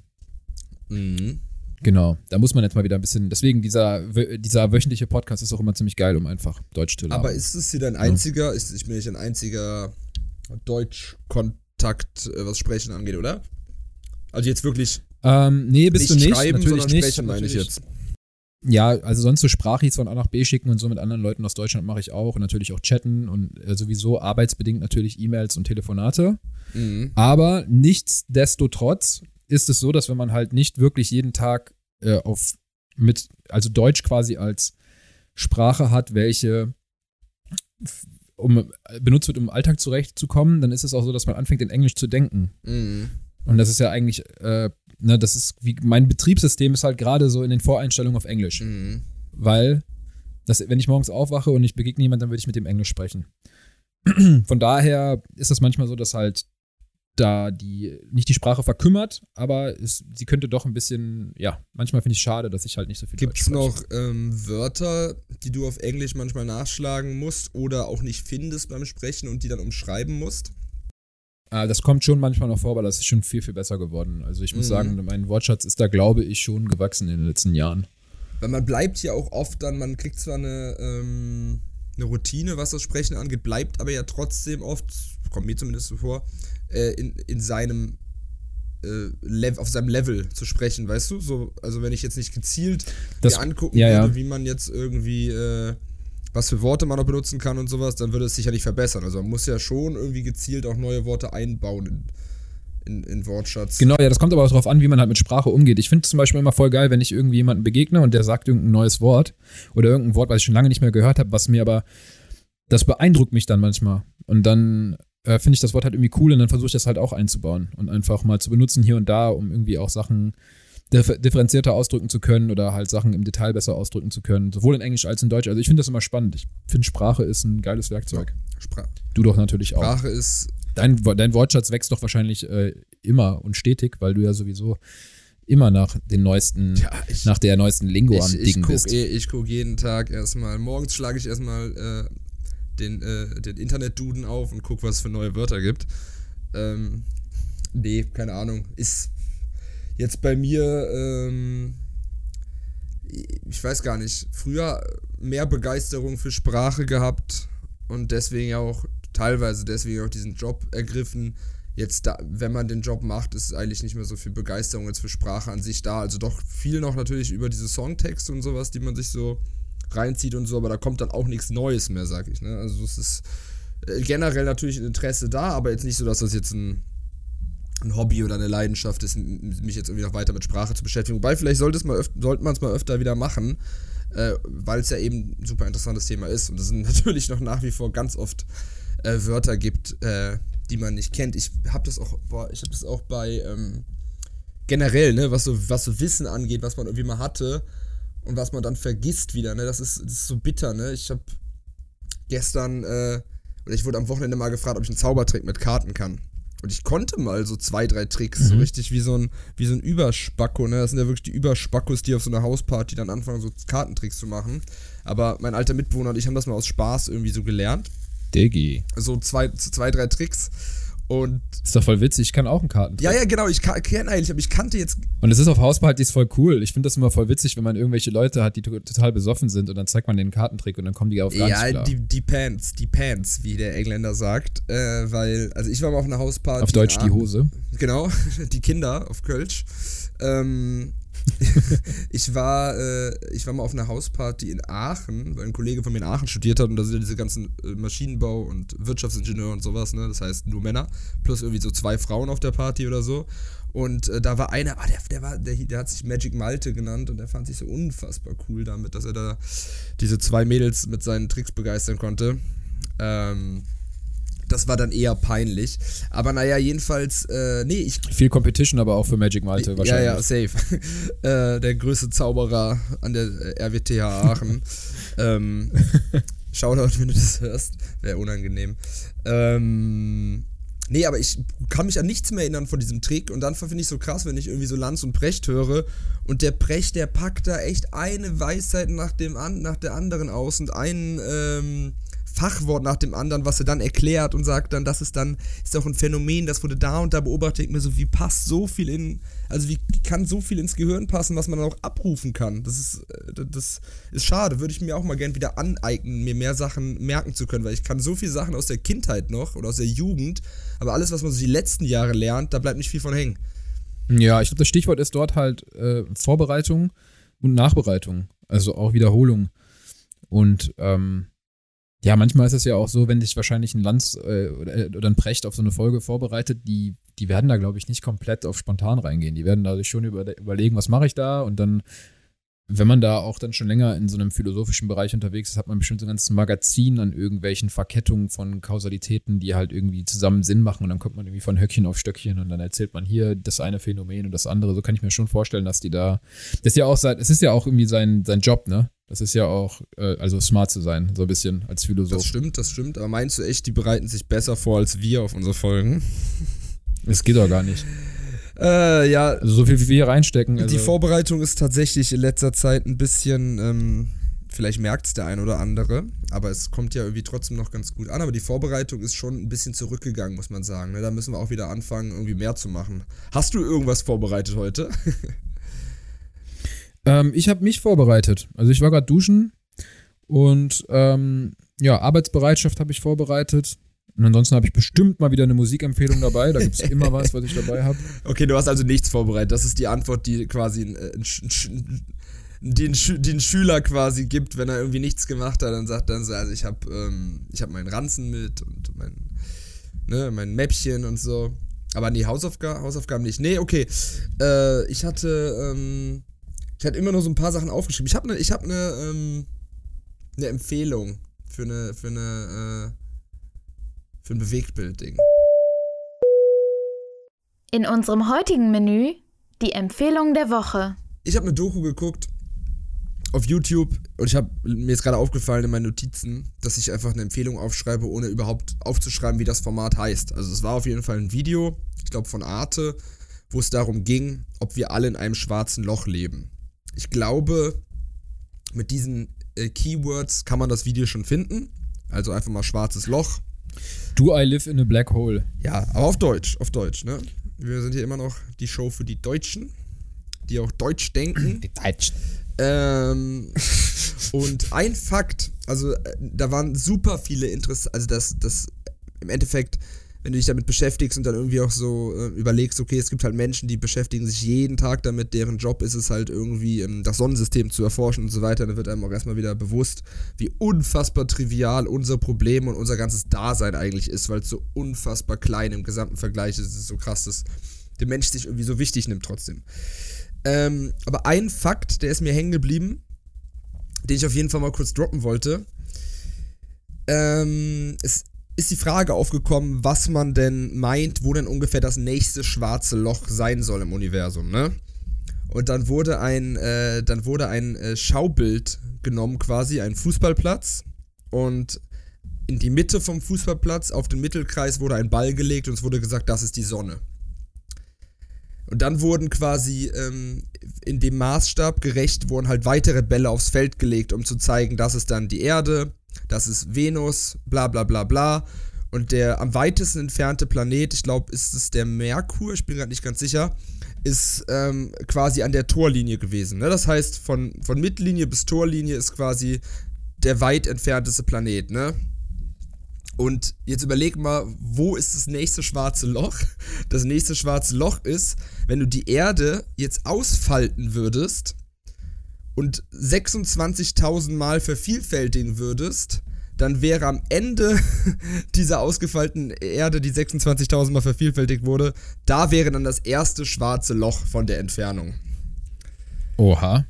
Mhm. Genau, da muss man jetzt mal wieder ein bisschen, deswegen dieser, dieser wöchentliche Podcast ist auch immer ziemlich geil, um einfach Deutsch zu lernen. Aber ist es hier dein einziger, ist, ich bin nicht ein einziger Deutschkontakt, äh, was Sprechen angeht, oder? Also jetzt wirklich ähm, nee, bist nicht du nicht, schreiben, natürlich sondern nicht. sprechen, meine ich jetzt. Ja, also sonst so Sprachis von A nach B schicken und so mit anderen Leuten aus Deutschland mache ich auch und natürlich auch chatten und äh, sowieso arbeitsbedingt natürlich E-Mails und Telefonate. Mhm. Aber nichtsdestotrotz ist es so, dass wenn man halt nicht wirklich jeden Tag äh, auf mit, also Deutsch quasi als Sprache hat, welche um, benutzt wird, um im Alltag zurechtzukommen, dann ist es auch so, dass man anfängt, in Englisch zu denken. Mhm. Und das ist ja eigentlich, äh, ne, das ist wie mein Betriebssystem ist halt gerade so in den Voreinstellungen auf Englisch Mhm. weil das, wenn ich morgens aufwache und ich begegne jemand, dann würde ich mit dem Englisch sprechen. Von daher ist das manchmal so, dass halt da die nicht die Sprache verkümmert, aber es, sie könnte doch ein bisschen, ja, manchmal finde ich es schade, dass ich halt nicht so viel Gibt es noch ähm, Wörter, die du auf Englisch manchmal nachschlagen musst oder auch nicht findest beim Sprechen und die dann umschreiben musst? Äh, das kommt schon manchmal noch vor, aber das ist schon viel, viel besser geworden. Also ich muss Mhm. sagen, mein Wortschatz ist da, glaube ich, schon gewachsen in den letzten Jahren. Weil man bleibt ja auch oft dann, man kriegt zwar eine, ähm, eine Routine, was das Sprechen angeht, bleibt aber ja trotzdem oft, kommt mir zumindest so vor, äh, in, in seinem äh, auf seinem Level zu sprechen, weißt du? So, also wenn ich jetzt nicht gezielt Das- mir angucken ja, ja. würde, wie man jetzt irgendwie äh, was für Worte man noch benutzen kann und sowas, dann würde es sich ja nicht verbessern. Also man muss ja schon irgendwie gezielt auch neue Worte einbauen in, in, in Wortschatz. Genau, ja, das kommt aber auch darauf an, wie man halt mit Sprache umgeht. Ich finde es zum Beispiel immer voll geil, wenn ich irgendwie jemanden begegne und der sagt irgendein neues Wort oder irgendein Wort, was ich schon lange nicht mehr gehört habe, was mir aber, das beeindruckt mich dann manchmal. Und dann äh, finde ich das Wort halt irgendwie cool und dann versuche ich das halt auch einzubauen und einfach mal zu benutzen hier und da, um irgendwie auch Sachen dif- differenzierter ausdrücken zu können oder halt Sachen im Detail besser ausdrücken zu können, sowohl in Englisch als in Deutsch. Also ich finde das immer spannend. Ich finde Sprache ist ein geiles Werkzeug. Spra Du doch natürlich auch. Sprache ist Dein, dein Wortschatz wächst doch wahrscheinlich äh, immer und stetig, weil du ja sowieso immer nach den neuesten, Ja, ich- nach der neuesten Lingo am ich, Dingen guck, bist. eh, ich guck jeden Tag erstmal, morgens schlage ich erstmal äh, den, äh, den Internet-Duden auf und guck, was es für neue Wörter gibt. Ähm, nee, keine Ahnung. Ist jetzt bei mir, ähm, ich weiß gar nicht, früher mehr Begeisterung für Sprache gehabt und deswegen auch teilweise deswegen auch diesen Job ergriffen. Jetzt, da, wenn man den Job macht, ist eigentlich nicht mehr so viel Begeisterung jetzt für Sprache an sich da. Also doch viel noch natürlich über diese Songtexte und sowas, die man sich so reinzieht und so, aber da kommt dann auch nichts Neues mehr, sag ich. Ne? Also es ist äh, generell natürlich ein Interesse da, aber jetzt nicht so, dass das jetzt ein, ein Hobby oder eine Leidenschaft ist, mich jetzt irgendwie noch weiter mit Sprache zu beschäftigen. Wobei, vielleicht sollte, man es mal öfter wieder machen, äh, weil es ja eben ein super interessantes Thema ist und es natürlich noch nach wie vor ganz oft äh, Wörter gibt, äh, die man nicht kennt. Ich habe das auch, boah, ich habe das auch bei ähm, generell, ne, was so, was so Wissen angeht, was man irgendwie mal hatte und was man dann vergisst wieder, ne, das ist, das ist so bitter, ne. Ich habe gestern, äh, oder ich wurde am Wochenende mal gefragt, ob ich einen Zaubertrick mit Karten kann. Und ich konnte mal so zwei, drei Tricks, so richtig wie so ein, wie so ein Überspacko, ne? Das sind ja wirklich die Überspackos, die auf so einer Hausparty dann anfangen, so Kartentricks zu machen. Aber mein alter Mitbewohner und ich haben das mal aus Spaß irgendwie so gelernt. Diggi. So zwei, so zwei drei Tricks. Und Ist doch voll witzig, ich kann auch einen Kartentrick. ja, ja, genau, ich kenne eigentlich, aber ich kannte jetzt Und es ist auf Hauspartys voll cool. Ich finde das immer voll witzig, wenn man irgendwelche Leute hat, die to- total besoffen sind und dann zeigt man den Kartentrick und dann kommen die auf gar Ja, klar. die, die Pants, die Pants, wie der Engländer sagt. Äh, weil, also ich war mal auf einer Hausparty. auf Deutsch die. Hose. Genau, die Kinder auf Kölsch. Ähm, ich, war, äh, ich war mal auf einer Hausparty in Aachen, weil ein Kollege von mir in Aachen studiert hat und da sind ja diese ganzen äh, Maschinenbau- und Wirtschaftsingenieur und sowas, ne? Das heißt nur Männer, plus irgendwie so zwei Frauen auf der Party oder so. Und äh, da war einer, ah, der, der, war, der, der hat sich Magic Malte genannt und der fand sich so unfassbar cool damit, dass er da diese zwei Mädels mit seinen Tricks begeistern konnte. Ähm, das war dann eher peinlich. Aber naja, jedenfalls, äh, nee, ich. Viel Competition aber auch für Magic Malte Ja, wahrscheinlich. ja, safe. äh, der größte Zauberer an der äh, RWTH Aachen. ähm, Shoutout, wenn du das hörst. Wäre unangenehm. Ähm, nee, aber ich kann mich an nichts mehr erinnern von diesem Trick. Und dann finde ich so krass, wenn ich irgendwie so Lanz und Precht höre. Und der Precht, der packt da echt eine Weisheit nach, dem an, nach der anderen aus und einen ähm, Fachwort nach dem anderen, was er dann erklärt und sagt dann, das ist dann, ist doch ein Phänomen, das wurde da und da beobachtet. Ich mir so, wie passt so viel in, also wie kann so viel ins Gehirn passen, was man dann auch abrufen kann? Das ist, äh, das ist schade. Würde ich mir auch mal gern wieder aneignen, mir mehr Sachen merken zu können, weil ich kann so viele Sachen aus der Kindheit noch oder aus der Jugend, aber alles, was man so die letzten Jahre lernt, da bleibt nicht viel von hängen. Ja, ich glaube, das Stichwort ist dort halt äh, Vorbereitung und Nachbereitung. Also auch Wiederholung. Und ähm, ja, manchmal ist es ja auch so, wenn dich wahrscheinlich ein Lanz äh, oder, oder ein Precht auf so eine Folge vorbereitet, die, die werden da, glaube ich, nicht komplett auf spontan reingehen. Die werden da sich schon über, überlegen, was mache ich da und dann wenn man da auch dann schon länger in so einem philosophischen Bereich unterwegs ist, hat man bestimmt so ein ganzes Magazin an irgendwelchen Verkettungen von Kausalitäten, die halt irgendwie zusammen Sinn machen und dann kommt man irgendwie von Höckchen auf Stöckchen und dann erzählt man hier das eine Phänomen und das andere. So kann ich mir schon vorstellen, dass die da, das ist ja auch es ist ja auch irgendwie sein, sein Job, ne? Das ist ja auch, äh, also smart zu sein, so ein bisschen als Das Philosoph. stimmt, das stimmt. Aber meinst du echt, die bereiten sich besser vor als wir auf unsere Folgen? Es geht doch gar nicht. Äh, ja, Also so viel wie wir hier reinstecken. Also, Die Vorbereitung ist tatsächlich in letzter Zeit ein bisschen, ähm, vielleicht merkt es der ein oder andere, aber es kommt ja irgendwie trotzdem noch ganz gut an. Aber die Vorbereitung ist schon ein bisschen zurückgegangen, muss man sagen. Ne? Da müssen wir auch wieder anfangen, irgendwie mehr zu machen. Hast du irgendwas vorbereitet heute? Ähm, ich habe mich vorbereitet. Also ich war gerade duschen und ähm, ja, Arbeitsbereitschaft habe ich vorbereitet. Und ansonsten habe ich bestimmt mal wieder eine Musikempfehlung dabei. Da gibt es immer was, was ich dabei habe. Okay, du hast also nichts vorbereitet. Das ist die Antwort, die quasi ein, äh, ein, ein, den, Schü den Schüler quasi gibt, wenn er irgendwie nichts gemacht hat, dann sagt dann so, also ich habe ähm, ich hab meinen Ranzen mit und mein, ne, mein Mäppchen und so. Aber nee, Hausaufga Hausaufgaben nicht. Nee, okay. Äh, ich hatte, ähm, ich hatte immer nur so ein paar Sachen aufgeschrieben. Ich habe eine, habe eine, ähm, eine Empfehlung für eine, für eine, äh, für ein Bewegtbild-Ding. In unserem heutigen Menü die Empfehlung der Woche. Ich habe eine Doku geguckt auf YouTube und ich habe mir ist gerade aufgefallen in meinen Notizen, dass ich einfach eine Empfehlung aufschreibe, ohne überhaupt aufzuschreiben, wie das Format heißt. Also es war auf jeden Fall ein Video, ich glaube von Arte, wo es darum ging, ob wir alle in einem schwarzen Loch leben. Ich glaube, mit diesen äh, Keywords kann man das Video schon finden. Also einfach mal schwarzes Loch. Do I live in a black hole? Ja, aber auf Deutsch, auf Deutsch, ne? Wir sind hier immer noch die Show für die Deutschen, die auch Deutsch denken. Die Deutschen. Ähm, und ein Fakt, also äh, da waren super viele Interess, also das, das im Endeffekt, wenn du dich damit beschäftigst und dann irgendwie auch so äh, überlegst, okay, es gibt halt Menschen, die beschäftigen sich jeden Tag damit, deren Job ist es halt irgendwie ähm, das Sonnensystem zu erforschen und so weiter, dann wird einem auch erstmal wieder bewusst, wie unfassbar trivial unser Problem und unser ganzes Dasein eigentlich ist, weil es so unfassbar klein im gesamten Vergleich ist. Es ist so krass, dass der Mensch sich irgendwie so wichtig nimmt trotzdem. Ähm, aber ein Fakt, der ist mir hängen geblieben, den ich auf jeden Fall mal kurz droppen wollte. Ähm, es ist die Frage aufgekommen, was man denn meint, wo denn ungefähr das nächste schwarze Loch sein soll im Universum, ne? Und dann wurde ein, äh, dann wurde ein äh, Schaubild genommen, quasi, ein Fußballplatz. Und in die Mitte vom Fußballplatz, auf den Mittelkreis, wurde ein Ball gelegt und es wurde gesagt, das ist die Sonne. Und dann wurden quasi ähm, in dem Maßstab gerecht, wurden halt weitere Bälle aufs Feld gelegt, um zu zeigen, das ist dann die Erde, das ist Venus, bla bla bla bla. Und der am weitesten entfernte Planet, ich glaube, ist es der Merkur, ich bin gerade nicht ganz sicher, ist ähm, quasi an der Torlinie gewesen. Ne? Das heißt, von, von Mittellinie bis Torlinie ist quasi der weit entfernteste Planet, ne? Und jetzt überleg mal, wo ist das nächste schwarze Loch? Das nächste schwarze Loch ist, wenn du die Erde jetzt ausfalten würdest und 26.000 Mal vervielfältigen würdest, dann wäre am Ende dieser ausgefalteten Erde, die 26.000 Mal vervielfältigt wurde, da wäre dann das erste schwarze Loch von der Entfernung. Oha.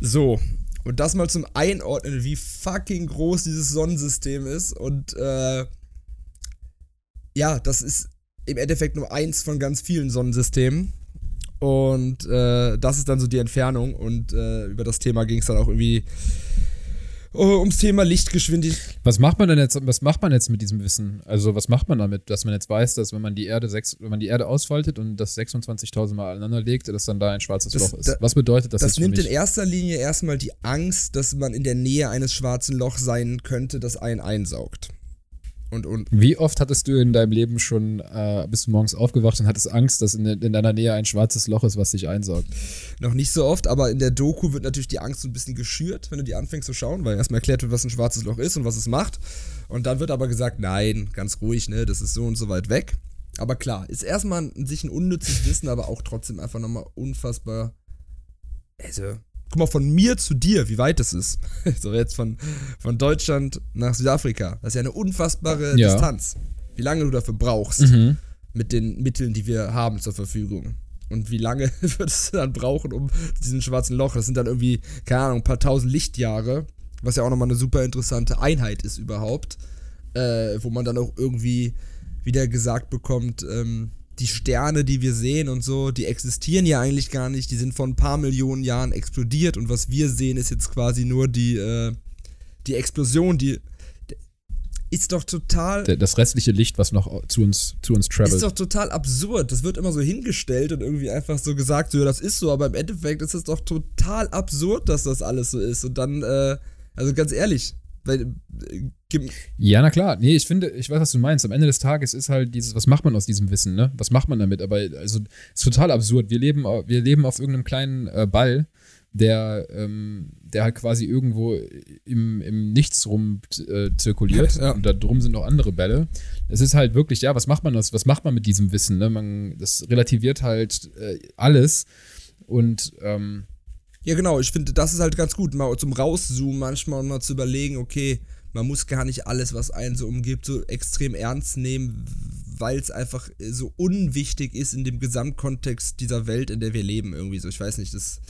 So, und das mal zum Einordnen, wie fucking groß dieses Sonnensystem ist. Und äh, ja, das ist im Endeffekt nur eins von ganz vielen Sonnensystemen. Und äh, das ist dann so die Entfernung. Und äh, über das Thema ging es dann auch irgendwie uh, ums Thema Lichtgeschwindigkeit. Was macht man denn jetzt, was macht man jetzt mit diesem Wissen? Also, was macht man damit, dass man jetzt weiß, dass wenn man die Erde, sechs, wenn man die Erde ausfaltet und das 26.000 Mal aneinander legt, dass dann da ein schwarzes Das- Loch ist? da- was bedeutet das, Das jetzt nimmt in erster Linie erstmal die Angst, dass man in der Nähe eines schwarzen Lochs sein könnte, das einen einsaugt. Und, und Wie oft hattest du in deinem Leben schon, äh, bist du morgens aufgewacht und hattest Angst, dass in, in deiner Nähe ein schwarzes Loch ist, was dich einsaugt? Noch nicht so oft, aber in der Doku wird natürlich die Angst so ein bisschen geschürt, wenn du die anfängst zu schauen, weil erstmal erklärt wird, was ein schwarzes Loch ist und was es macht. Und dann wird aber gesagt, nein, ganz ruhig, ne, das ist so und so weit weg. Aber klar, ist erstmal ein, sich ein unnützes Wissen, aber auch trotzdem einfach nochmal unfassbar. Also, guck mal, von mir zu dir, wie weit das ist. So jetzt von, von Deutschland nach Südafrika. Das ist ja eine unfassbare Ja. Distanz. Wie lange du dafür brauchst Mhm. mit den Mitteln, die wir haben zur Verfügung. Und wie lange würdest du dann brauchen, um diesen schwarzen Loch? Das sind dann irgendwie, keine Ahnung, ein paar tausend Lichtjahre, was ja auch nochmal eine super interessante Einheit ist überhaupt, äh, wo man dann auch irgendwie wieder gesagt bekommt, ähm, die Sterne, die wir sehen und so, die existieren ja eigentlich gar nicht, die sind vor ein paar Millionen Jahren explodiert und was wir sehen, ist jetzt quasi nur die, äh, die Explosion, die ist doch total Das restliche Licht, was noch zu uns, zu uns ist travelt. doch total absurd. Das wird immer so hingestellt und irgendwie einfach so gesagt, so, ja, das ist so, aber im Endeffekt ist es doch total absurd, dass das alles so ist. Und dann, äh, also ganz ehrlich, weil, äh, Ja, na klar. Nee, ich finde, ich weiß, was du meinst. Am Ende des Tages ist halt dieses, was macht man aus diesem Wissen, ne? Was macht man damit? Aber also, ist total absurd. Wir leben, wir leben auf irgendeinem kleinen äh, Ball, der, ähm, der halt quasi irgendwo im, im Nichts rum äh, zirkuliert. Ja. Und da drum sind noch andere Bälle. Es ist halt wirklich, ja, was macht man aus, was macht man mit diesem Wissen, ne? Man, das relativiert halt äh, alles. Und ähm, Ja, genau, ich finde, das ist halt ganz gut, mal zum Rauszoomen manchmal und mal zu überlegen, okay, man muss gar nicht alles, was einen so umgibt, so extrem ernst nehmen, weil es einfach so unwichtig ist in dem Gesamtkontext dieser Welt, in der wir leben, irgendwie so. Ich weiß nicht, das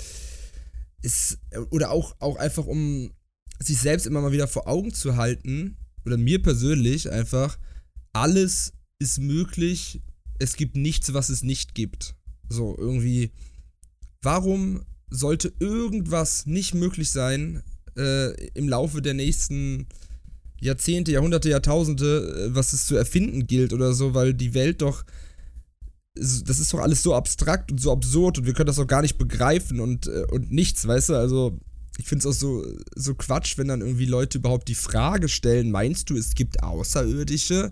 ist, oder auch, auch einfach, um sich selbst immer mal wieder vor Augen zu halten, oder mir persönlich einfach, alles ist möglich, es gibt nichts, was es nicht gibt. So, irgendwie, warum sollte irgendwas nicht möglich sein äh, im Laufe der nächsten Jahrzehnte, Jahrhunderte, Jahrtausende, äh, was es zu erfinden gilt oder so, weil die Welt doch das ist doch alles so abstrakt und so absurd und wir können das doch gar nicht begreifen und, äh, und nichts, weißt du? Also, ich finde es auch so, so Quatsch, wenn dann irgendwie Leute überhaupt die Frage stellen, meinst du, es gibt Außerirdische?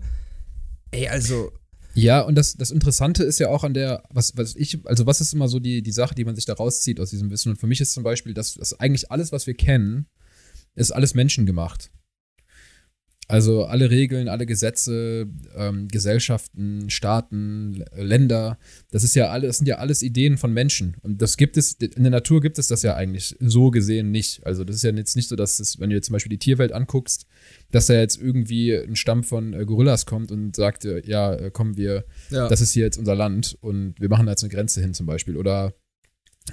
Ey, also. Ja, und das, das Interessante ist ja auch an der, was, was ich, also was ist immer so die, die Sache, die man sich da rauszieht aus diesem Wissen? Und für mich ist zum Beispiel, dass, dass eigentlich alles, was wir kennen, ist alles menschengemacht. Also alle Regeln, alle Gesetze, ähm, Gesellschaften, Staaten, Länder, das ist ja alles, sind ja alles Ideen von Menschen. Und das gibt es, in der Natur gibt es das ja eigentlich so gesehen nicht. Also das ist ja jetzt nicht so, dass es, wenn du jetzt zum Beispiel die Tierwelt anguckst, dass da jetzt irgendwie ein Stamm von äh, Gorillas kommt und sagt, äh, ja, äh, kommen wir, ja. das ist hier jetzt unser Land und wir machen da jetzt eine Grenze hin zum Beispiel. Oder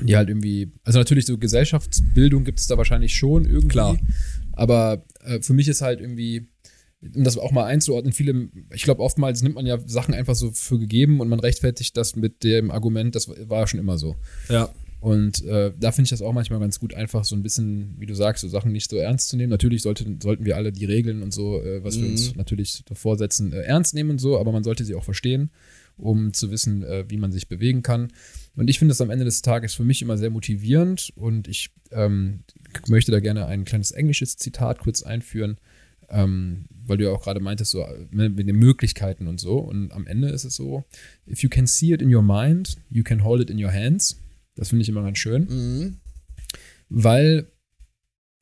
die halt irgendwie, also natürlich so Gesellschaftsbildung gibt es da wahrscheinlich schon irgendwie. Klar. Aber äh, für mich ist halt irgendwie um das auch mal einzuordnen, viele, ich glaube, oftmals nimmt man ja Sachen einfach so für gegeben und man rechtfertigt das mit dem Argument, das war schon immer so. Ja. Und äh, da finde ich das auch manchmal ganz gut, einfach so ein bisschen, wie du sagst, so Sachen nicht so ernst zu nehmen. Natürlich sollte, sollten wir alle die Regeln und so, äh, was mhm. wir uns mhm. natürlich davor setzen, äh, ernst nehmen und so, aber man sollte sie auch verstehen, um zu wissen, äh, wie man sich bewegen kann. Und ich finde das am Ende des Tages für mich immer sehr motivierend und ich ähm, möchte da gerne ein kleines englisches Zitat kurz einführen ähm, weil du ja auch gerade meintest, so ne, mit den Möglichkeiten und so. Und am Ende ist es so, if you can see it in your mind, you can hold it in your hands. Das finde ich immer ganz schön. Mhm. Weil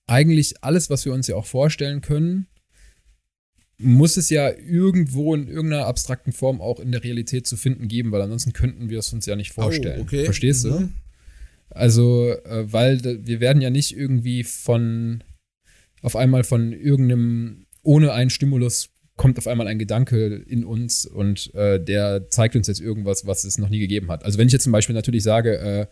eigentlich alles, was wir uns ja auch vorstellen können, muss es ja irgendwo in irgendeiner abstrakten Form auch in der Realität zu finden geben, weil ansonsten könnten wir es uns ja nicht vorstellen. Oh, okay. Verstehst mhm. du? Also, äh, weil wir werden ja nicht irgendwie von auf einmal von irgendeinem, ohne einen Stimulus kommt auf einmal ein Gedanke in uns und äh, der zeigt uns jetzt irgendwas, was es noch nie gegeben hat. Also wenn ich jetzt zum Beispiel natürlich sage, äh,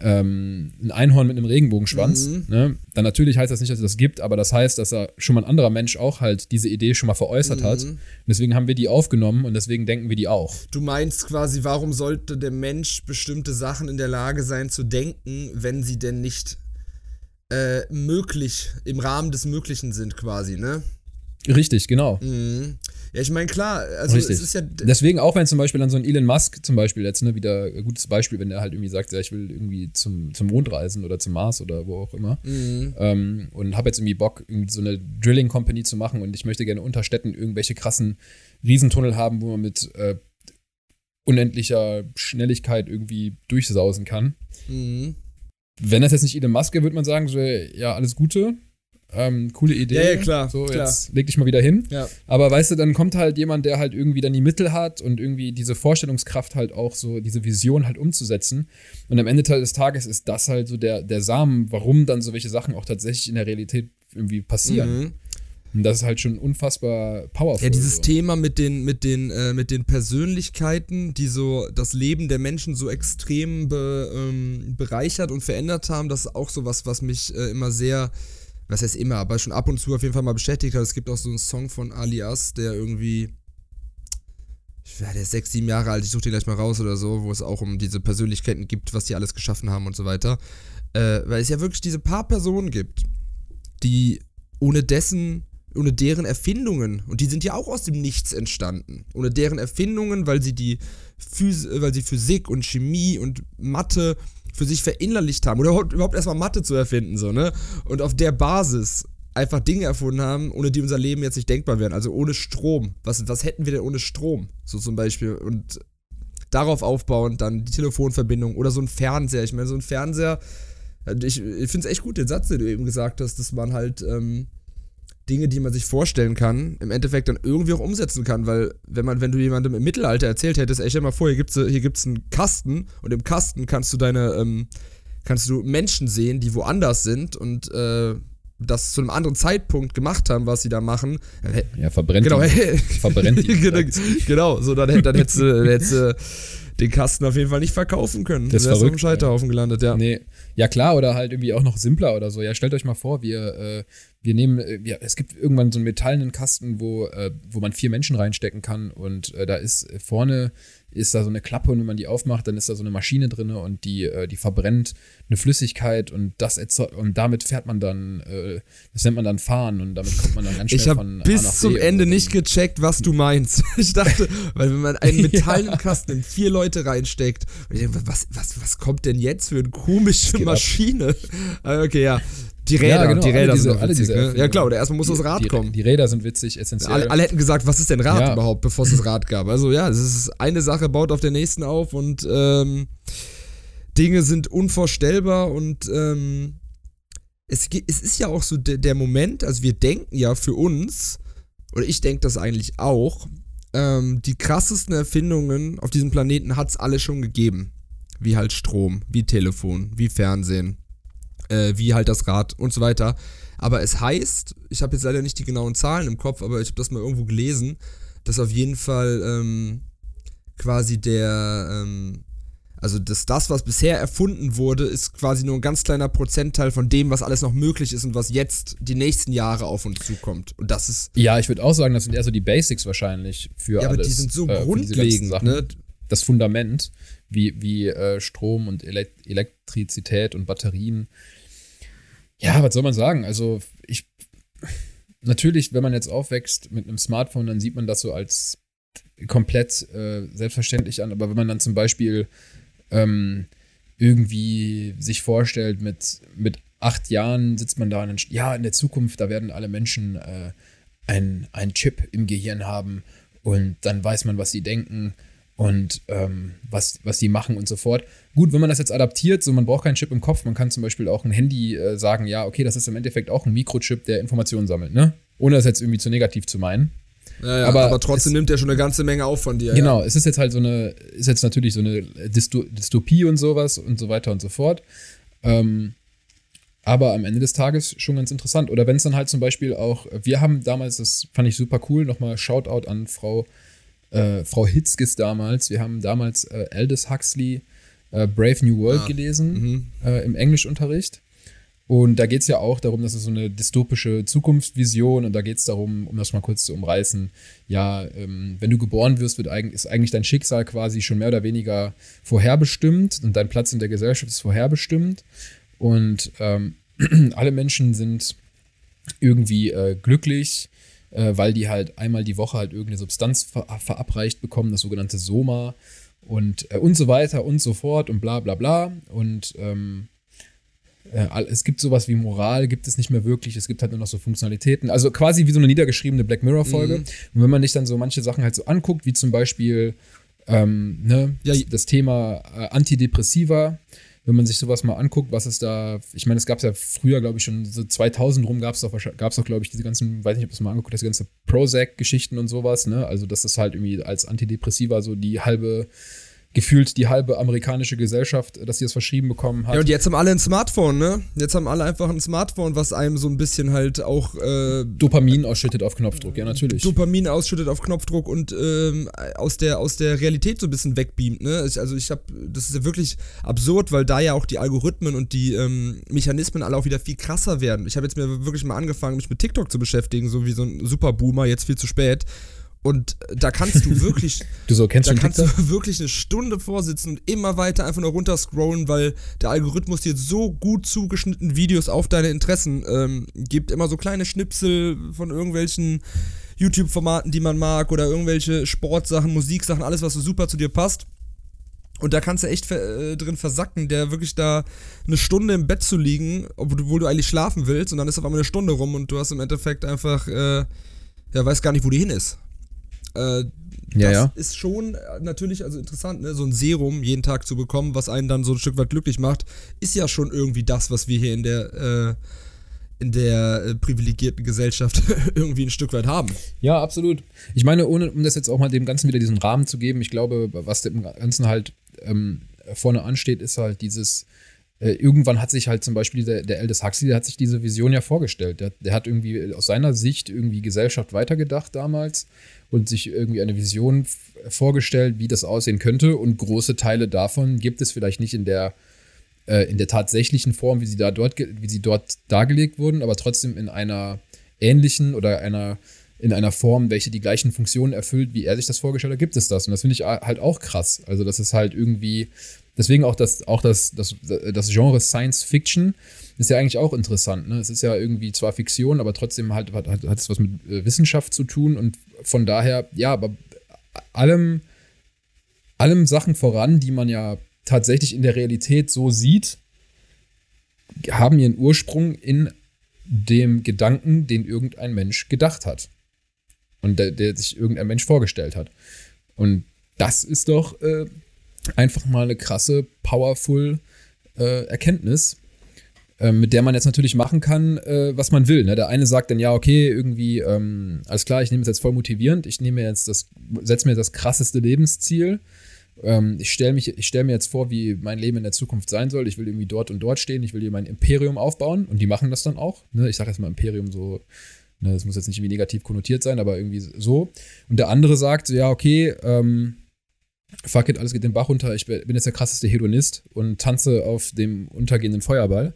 ähm, ein Einhorn mit einem Regenbogenschwanz, mhm. ne, dann natürlich heißt das nicht, dass es das gibt, aber das heißt, dass er schon mal ein anderer Mensch auch halt diese Idee schon mal veräußert mhm. hat. Und deswegen haben wir die aufgenommen und deswegen denken wir die auch. Du meinst quasi, warum sollte der Mensch bestimmte Sachen in der Lage sein zu denken, wenn sie denn nicht äh, möglich, im Rahmen des Möglichen sind quasi, ne? Richtig, genau. Mhm. Ja, ich meine, klar, also Richtig. es ist ja. Deswegen, auch wenn zum Beispiel dann so ein Elon Musk zum Beispiel jetzt, ne, wieder ein gutes Beispiel, wenn der halt irgendwie sagt, ja, ich will irgendwie zum, zum Mond reisen oder zum Mars oder wo auch immer mhm. ähm, und habe jetzt irgendwie Bock, irgendwie so eine Drilling Company zu machen und ich möchte gerne unter Städten irgendwelche krassen Riesentunnel haben, wo man mit äh, unendlicher Schnelligkeit irgendwie durchsausen kann. Mhm wenn das jetzt nicht Elon Musk wäre, würde man sagen, so, ja, alles Gute. Ähm, coole Idee. Ja, ja, klar. So, klar. jetzt leg dich mal wieder hin. Ja. Aber weißt du, dann kommt halt jemand, der halt irgendwie dann die Mittel hat und irgendwie diese Vorstellungskraft halt auch so, diese Vision halt umzusetzen. Und am Ende des Tages ist das halt so der, der Samen, warum dann so welche Sachen auch tatsächlich in der Realität irgendwie passieren. Mhm. Und das ist halt schon unfassbar powerful. Ja, dieses so. Thema mit den, mit, den, äh, mit den Persönlichkeiten, die so das Leben der Menschen so extrem be, ähm, bereichert und verändert haben, das ist auch so was, was mich äh, immer sehr, was heißt immer, aber schon ab und zu auf jeden Fall mal beschäftigt hat. Es gibt auch so einen Song von Alias, der irgendwie der ist sechs, sieben Jahre alt, ich suche den gleich mal raus oder so, wo es auch um diese Persönlichkeiten gibt, was die alles geschaffen haben und so weiter. Äh, weil es ja wirklich diese paar Personen gibt, die ohne dessen ohne deren Erfindungen, und die sind ja auch aus dem Nichts entstanden, ohne deren Erfindungen, weil sie die Phys weil sie Physik und Chemie und Mathe für sich verinnerlicht haben oder überhaupt erstmal Mathe zu erfinden, so, ne? Und auf der Basis einfach Dinge erfunden haben, ohne die unser Leben jetzt nicht denkbar wären. Also ohne Strom. Was, was hätten wir denn ohne Strom? So zum Beispiel. Und darauf aufbauend dann die Telefonverbindung oder so ein Fernseher. Ich meine, so ein Fernseher, ich, ich finde es echt gut, den Satz, den du eben gesagt hast, dass man halt ähm, Dinge, die man sich vorstellen kann, im Endeffekt dann irgendwie auch umsetzen kann, weil wenn man, wenn du jemandem im Mittelalter erzählt hättest, ey, stell dir mal vor, hier gibt's, hier gibt's einen Kasten und im Kasten kannst du deine, ähm, kannst du Menschen sehen, die woanders sind und äh, das zu einem anderen Zeitpunkt gemacht haben, was sie da machen. Ja, verbrennt Genau, die. Verbrennt die. genau, so dann, dann hättest du dann hättest du den Kasten auf jeden Fall nicht verkaufen können. Das ist auf dem verrückt, Scheiterhaufen gelandet, ja. Nee. Ja, klar, oder halt irgendwie auch noch simpler oder so. Ja, stellt euch mal vor, wir, äh, wir nehmen, äh, wir, es gibt irgendwann so einen metallenen Kasten, wo, äh, wo man vier Menschen reinstecken kann und äh, da ist vorne ist da so eine Klappe und wenn man die aufmacht, dann ist da so eine Maschine drin und die, äh, die verbrennt eine Flüssigkeit und das und damit fährt man dann, äh, das nennt man dann fahren und damit kommt man dann ganz schnell Ich von A nach bis zum B Ende nicht gecheckt, was du meinst. Ich dachte, weil wenn man einen metallenen Kasten in vier Leute reinsteckt, und ich denke, was, was, was kommt denn jetzt für eine komische geht ab? Maschine? Ah, Okay, ja. Die Räder, Ja, genau, die Räder diese- sind alle witzig, diese ne? Ja klar, oder erstmal muss das Rad die, kommen. Die Räder sind witzig, essentiell. Alle, alle hätten gesagt, was ist denn Rad Ja. überhaupt, bevor es das Rad gab? Also ja, es ist eine Sache, baut auf der nächsten auf und ähm, Dinge sind unvorstellbar und ähm, es, es ist ja auch so der, der Moment, also wir denken ja für uns, oder ich denke das eigentlich auch, ähm, die krassesten Erfindungen auf diesem Planeten hat es alle schon gegeben. Wie halt Strom, wie Telefon, wie Fernsehen, äh, wie halt das Rad und so weiter. Aber es heißt, ich habe jetzt leider nicht die genauen Zahlen im Kopf, aber ich habe das mal irgendwo gelesen, dass auf jeden Fall ähm, quasi der, ähm, also dass das, was bisher erfunden wurde, ist quasi nur ein ganz kleiner Prozentteil von dem, was alles noch möglich ist und was jetzt die nächsten Jahre auf uns zukommt. Und das ist, Ja, ich würde auch sagen, das sind eher so die Basics wahrscheinlich für ja, alles. aber die sind so äh, grundlegend, ne? Das Fundament, wie, wie äh, Strom und Elek Elektrizität und Batterien. Ja, was soll man sagen? Also, ich. Natürlich, wenn man jetzt aufwächst mit einem Smartphone, dann sieht man das so als komplett äh, selbstverständlich an. Aber wenn man dann zum Beispiel ähm, irgendwie sich vorstellt, mit, mit acht Jahren sitzt man da und ja, in der Zukunft, da werden alle Menschen äh, ein, ein Chip im Gehirn haben und dann weiß man, was sie denken und ähm, was, was die machen und so fort. Gut, wenn man das jetzt adaptiert, so man braucht keinen Chip im Kopf, man kann zum Beispiel auch ein Handy äh, sagen, ja, okay, das ist im Endeffekt auch ein Mikrochip, der Informationen sammelt, ne? Ohne das jetzt irgendwie zu negativ zu meinen. Ja, ja, aber, Aber trotzdem es- nimmt er schon eine ganze Menge auf von dir. Genau, es ist jetzt halt so eine, ist jetzt natürlich so eine Dysto Dystopie und sowas und so weiter und so fort. Ähm, aber am Ende des Tages schon ganz interessant. Oder wenn es dann halt zum Beispiel auch, wir haben damals, das fand ich super cool, nochmal Shoutout an Frau, äh, Frau Hitzkes damals. Wir haben damals äh, Aldous Huxley äh, Brave New World Ah, gelesen äh, im Englischunterricht. Und da geht es ja auch darum, dass es so eine dystopische Zukunftsvision und da geht es darum, um das mal kurz zu umreißen, ja, ähm, wenn du geboren wirst, wird eigentlich, ist eigentlich dein Schicksal quasi schon mehr oder weniger vorherbestimmt und dein Platz in der Gesellschaft ist vorherbestimmt. Und ähm, alle Menschen sind irgendwie äh, glücklich, äh, weil die halt einmal die Woche halt irgendeine Substanz ver verabreicht bekommen, das sogenannte Soma und, äh, und so weiter und so fort und bla bla bla. Und ähm, äh, es gibt sowas wie Moral, gibt es nicht mehr wirklich, es gibt halt nur noch so Funktionalitäten. Also quasi wie so eine niedergeschriebene Black Mirror-Folge. Mhm. Und wenn man sich dann so manche Sachen halt so anguckt, wie zum Beispiel ähm, ne, Ja, das, das Thema äh, Antidepressiva, wenn man sich sowas mal anguckt, was es da, ich meine, es gab es ja früher, glaube ich, schon so 2000 rum gab es doch, gab's doch, glaube ich, diese ganzen, weiß nicht, ob du es mal angeguckt hast, diese ganze Prozac-Geschichten und sowas, ne? Also, dass das halt irgendwie als Antidepressiva so die halbe, gefühlt die halbe amerikanische Gesellschaft, dass sie das verschrieben bekommen hat. Ja, und jetzt haben alle ein Smartphone, ne? Jetzt haben alle einfach ein Smartphone, was einem so ein bisschen halt auch äh, Dopamin ausschüttet auf Knopfdruck, ja, natürlich. Dopamin ausschüttet auf Knopfdruck und ähm, aus, der, aus der Realität so ein bisschen wegbeamt, ne? Ich, also ich habe, das ist ja wirklich absurd, weil da ja auch die Algorithmen und die ähm, Mechanismen alle auch wieder viel krasser werden. Ich habe jetzt mir wirklich mal angefangen, mich mit TikTok zu beschäftigen, so wie so ein Superboomer, jetzt viel zu spät. Und da kannst du wirklich, Du so, kennst da kannst TikTok? du wirklich eine Stunde vorsitzen und immer weiter einfach nur runterscrollen, weil der Algorithmus dir so gut zugeschnitten Videos auf deine Interessen ähm, gibt. Immer so kleine Schnipsel von irgendwelchen YouTube-Formaten, die man mag oder irgendwelche Sportsachen, Musiksachen, alles, was so super zu dir passt. Und da kannst du echt äh, drin versacken, der wirklich da eine Stunde im Bett zu liegen, obwohl du eigentlich schlafen willst, und dann ist auf einmal eine Stunde rum und du hast im Endeffekt einfach, äh, ja, weißt gar nicht, wo die hin ist. Äh, Ja, das ja. ist schon äh, natürlich also interessant, ne? so ein Serum jeden Tag zu bekommen, was einen dann so ein Stück weit glücklich macht, ist ja schon irgendwie das, was wir hier in der äh, in der äh, privilegierten Gesellschaft irgendwie ein Stück weit haben. Ja, absolut. Ich meine, ohne, um das jetzt auch mal dem Ganzen wieder diesen Rahmen zu geben, ich glaube, was dem Ganzen halt ähm, vorne ansteht, ist halt dieses, äh, irgendwann hat sich halt zum Beispiel der, der Aldous Huxley, der hat sich diese Vision ja vorgestellt. Der, der hat irgendwie aus seiner Sicht irgendwie Gesellschaft weitergedacht damals und sich irgendwie eine Vision vorgestellt, wie das aussehen könnte. Und große Teile davon gibt es vielleicht nicht in der, äh, in der tatsächlichen Form, wie sie da dort, wie sie dort dargelegt wurden, aber trotzdem in einer ähnlichen oder einer in einer Form, welche die gleichen Funktionen erfüllt, wie er sich das vorgestellt hat, gibt es das. Und das finde ich halt auch krass. Also, das ist halt irgendwie, deswegen auch das, auch das, das, das Genre Science Fiction ist ja eigentlich auch interessant. Ne? Es ist ja irgendwie zwar Fiktion, aber trotzdem halt, hat, hat, hat es was mit äh, Wissenschaft zu tun und von daher, ja, aber allem, allem Sachen voran, die man ja tatsächlich in der Realität so sieht, haben ihren Ursprung in dem Gedanken, den irgendein Mensch gedacht hat. Und der, der sich irgendein Mensch vorgestellt hat. Und das ist doch äh, einfach mal eine krasse, powerful äh, Erkenntnis, mit der man jetzt natürlich machen kann, äh, was man will. Ne? Der eine sagt dann, ja, okay, irgendwie, ähm, alles klar, ich nehme es jetzt voll motivierend, ich nehme jetzt das, setze mir das krasseste Lebensziel. Ähm, ich stelle stell mir jetzt vor, wie mein Leben in der Zukunft sein soll. Ich will irgendwie dort und dort stehen, ich will hier mein Imperium aufbauen und die machen das dann auch. Ne? Ich sage jetzt mal Imperium so Ne, das muss jetzt nicht irgendwie negativ konnotiert sein, aber irgendwie so. Und der andere sagt, ja, okay, ähm, fuck it, alles geht den Bach runter, ich bin jetzt der krasseste Hedonist und tanze auf dem untergehenden Feuerball.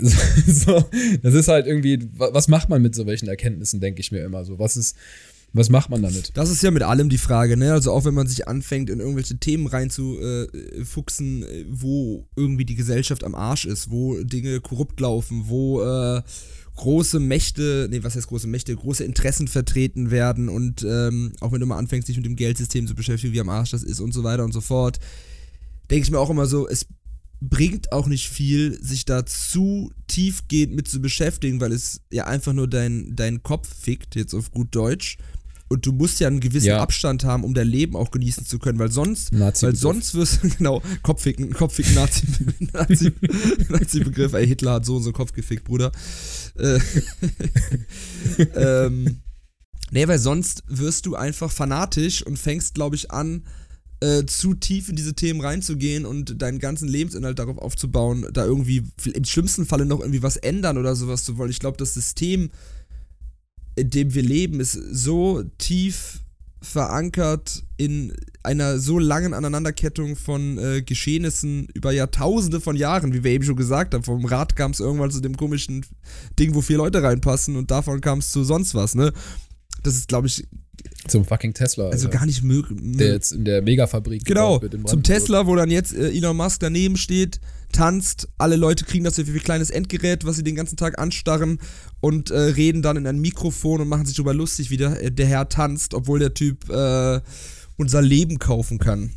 so, das ist halt irgendwie, was macht man mit so welchen Erkenntnissen, denke ich mir immer so. Was ist, was macht man damit? Das ist ja mit allem die Frage, ne? Also auch wenn man sich anfängt, in irgendwelche Themen reinzufuchsen, äh, wo irgendwie die Gesellschaft am Arsch ist, wo Dinge korrupt laufen, wo äh, große Mächte, nee, was heißt große Mächte, große Interessen vertreten werden und ähm, auch wenn du mal anfängst, dich mit dem Geldsystem zu beschäftigen, wie am Arsch das ist und so weiter und so fort, denke ich mir auch immer so, es bringt auch nicht viel, sich da zu tiefgehend mit zu beschäftigen, weil es ja einfach nur dein, dein Kopf fickt, jetzt auf gut Deutsch. Und du musst ja einen gewissen ja. Abstand haben, um dein Leben auch genießen zu können, weil sonst, weil sonst wirst du, genau, Kopfficken, Kopfficken, Nazi, Nazi, Nazi-Begriff, ey, Hitler hat so und so Kopf gefickt, Bruder. Äh, ähm, nee, weil sonst wirst du einfach fanatisch und fängst, glaube ich, an, äh, zu tief in diese Themen reinzugehen und deinen ganzen Lebensinhalt darauf aufzubauen, da irgendwie im schlimmsten Falle noch irgendwie was ändern oder sowas zu wollen. Ich glaube, das System in dem wir leben, ist so tief verankert in einer so langen Aneinanderkettung von äh, Geschehnissen über Jahrtausende von Jahren, wie wir eben schon gesagt haben. Vom Rad kam es irgendwann zu dem komischen Ding, wo vier Leute reinpassen und davon kam es zu sonst was, ne? Das ist, glaube ich. Zum fucking Tesla. Also gar nicht möglich. Der jetzt in der Megafabrik. Genau. Zum Tesla, wo dann jetzt äh, Elon Musk daneben steht tanzt, alle Leute kriegen das für ein kleines Endgerät, was sie den ganzen Tag anstarren und äh, reden dann in ein Mikrofon und machen sich darüber lustig, wie der, äh, der Herr tanzt, obwohl der Typ äh, unser Leben kaufen kann.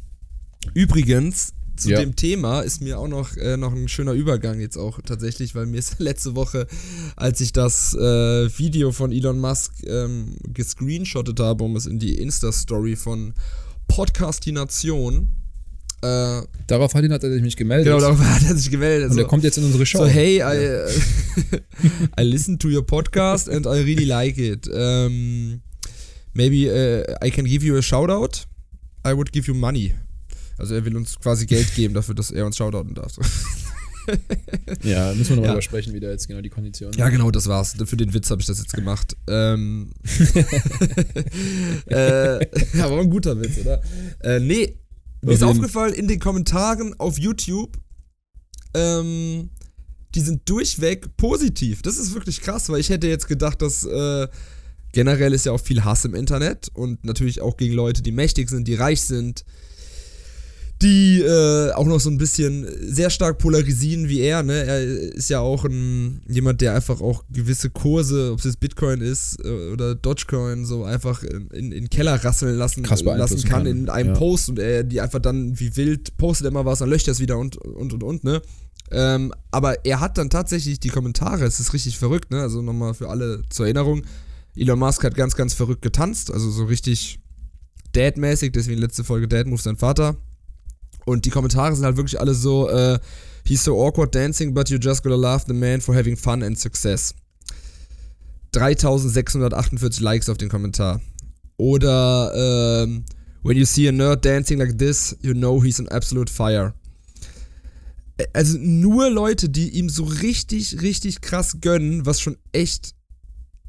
Übrigens, zu ja. dem Thema ist mir auch noch, äh, noch ein schöner Übergang jetzt auch tatsächlich, weil mir ist letzte Woche, als ich das äh, Video von Elon Musk ähm, gescreenshottet habe, um es in die Insta-Story von Podcastination äh, darauf hat, ihn, hat er sich gemeldet. Genau, darauf hat er sich gemeldet. Und so, er kommt jetzt in unsere Show. So, hey, I, I listen to your podcast and I really like it. Um, maybe uh, I can give you a shoutout. I would give you money. Also er will uns quasi Geld geben dafür, dass er uns shoutouten darf. ja, müssen wir nochmal ja. übersprechen, wie da jetzt genau die Konditionen Ja, genau, das war's. Für den Witz habe ich das jetzt gemacht. Ähm, äh, ja, war ein guter Witz, oder? Äh, nee, mir ist aufgefallen, in den Kommentaren auf YouTube, ähm, die sind durchweg positiv. Das ist wirklich krass, weil ich hätte jetzt gedacht, dass äh, generell ist ja auch viel Hass im Internet und natürlich auch gegen Leute, die mächtig sind, die reich sind, die äh, auch noch so ein bisschen sehr stark polarisieren wie er. Ne? Er ist ja auch ein, jemand, der einfach auch gewisse Kurse, ob es jetzt Bitcoin ist äh, oder Dogecoin, so einfach in, in den Keller rasseln lassen, lassen kann, in einem ja. Post und er die einfach dann wie wild postet immer was, dann löscht er es wieder und und und und, ne? Ähm, aber er hat dann tatsächlich die Kommentare, es ist richtig verrückt, ne? Also nochmal für alle zur Erinnerung. Elon Musk hat ganz, ganz verrückt getanzt, also so richtig Dad-mäßig, deswegen letzte Folge Dad Move sein Vater. Und die Kommentare sind halt wirklich alle so, äh, he's so awkward dancing, but you just gotta love the man for having fun and success. 3648 Likes auf den Kommentar. Oder, ähm, when you see a nerd dancing like this, you know he's an absolute fire. also nur Leute, die ihm so richtig, richtig krass gönnen, was schon echt,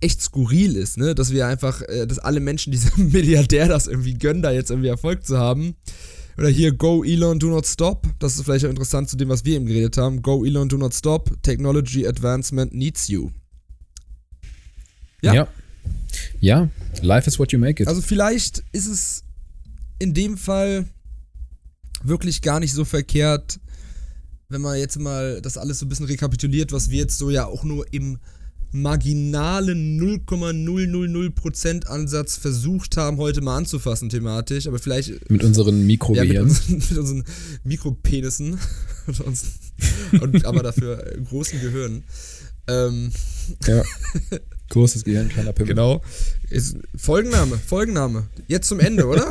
echt skurril ist, ne? Dass wir einfach, äh, dass alle Menschen diesem Milliardär das irgendwie gönnen, da jetzt irgendwie Erfolg zu haben. Oder hier, Go Elon, do not stop. Das ist vielleicht auch interessant zu dem, was wir eben geredet haben. Go Elon, do not stop. Technology advancement needs you. Ja. ja. Ja, life is what you make it. Also vielleicht ist es in dem Fall wirklich gar nicht so verkehrt, wenn man jetzt mal das alles so ein bisschen rekapituliert, was wir jetzt so ja auch nur im marginalen 0,000% Ansatz versucht haben, heute mal anzufassen thematisch, aber vielleicht... Mit unseren Mikrogehirn. Ja, mit, unseren, mit unseren Mikropenissen, und, aber dafür großen Gehirnen. Ähm, ja. Großes Gehirn, kleiner Pimmel. Genau. Ist Folgenname, Folgenname. Jetzt zum Ende, oder?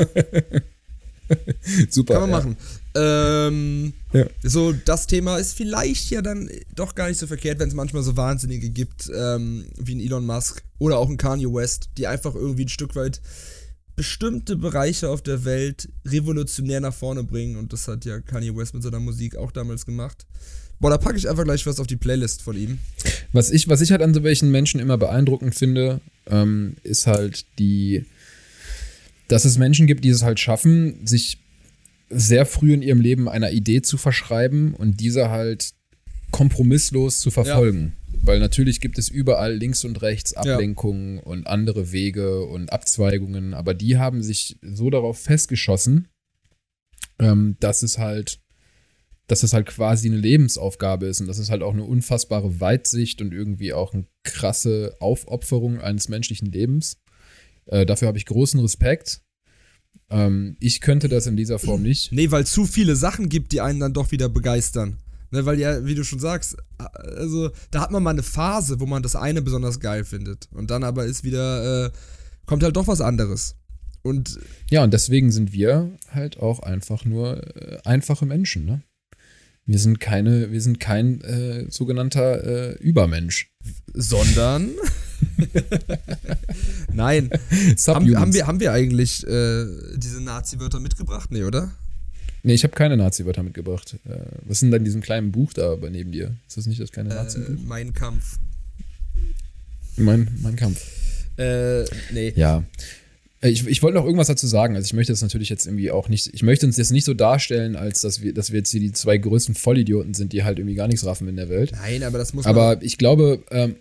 Super. Kann man ja. machen. Ähm, ja. So, das Thema ist vielleicht ja dann doch gar nicht so verkehrt, wenn es manchmal so Wahnsinnige gibt, ähm, wie ein Elon Musk oder auch ein Kanye West, die einfach irgendwie ein Stück weit bestimmte Bereiche auf der Welt revolutionär nach vorne bringen. Und das hat ja Kanye West mit seiner Musik auch damals gemacht. Boah, da packe ich einfach gleich was auf die Playlist von ihm. Was ich, was ich halt an so welchen Menschen immer beeindruckend finde, ähm, ist halt die, dass es Menschen gibt, die es halt schaffen, sich sehr früh in ihrem Leben einer Idee zu verschreiben und diese halt kompromisslos zu verfolgen. Ja. Weil natürlich gibt es überall links und rechts Ablenkungen ja. und andere Wege und Abzweigungen, aber die haben sich so darauf festgeschossen, ähm, dass es halt dass es halt quasi eine Lebensaufgabe ist und dass es halt auch eine unfassbare Weitsicht und irgendwie auch eine krasse Aufopferung eines menschlichen Lebens. Äh, dafür habe ich großen Respekt. Ähm, ich könnte das in dieser Form nicht. Nee, weil zu viele Sachen gibt, die einen dann doch wieder begeistern. Ne, weil ja, wie du schon sagst, also da hat man mal eine Phase, wo man das eine besonders geil findet. Und dann aber ist wieder, äh, kommt halt doch was anderes. Und ja, und deswegen sind wir halt auch einfach nur äh, einfache Menschen, ne? Wir sind keine, wir sind kein äh, sogenannter äh, Übermensch. Sondern. Nein. haben, haben, wir, haben wir eigentlich äh, diese Nazi-Wörter mitgebracht? Nee, oder? Nee, ich habe keine Nazi-Wörter mitgebracht. Äh, was sind denn in diesem kleinen Buch da neben dir? Ist das nicht das kleine äh, Nazi-Buch? mein Kampf. Mein, mein Kampf. Äh, nee. Ja. Äh, ich, ich wollte noch irgendwas dazu sagen. Also ich möchte das natürlich jetzt irgendwie auch nicht, ich möchte uns jetzt nicht so darstellen, als dass wir, dass wir jetzt hier die zwei größten Vollidioten sind, die halt irgendwie gar nichts raffen in der Welt. Nein, aber das muss man. Aber ich glaube, ähm,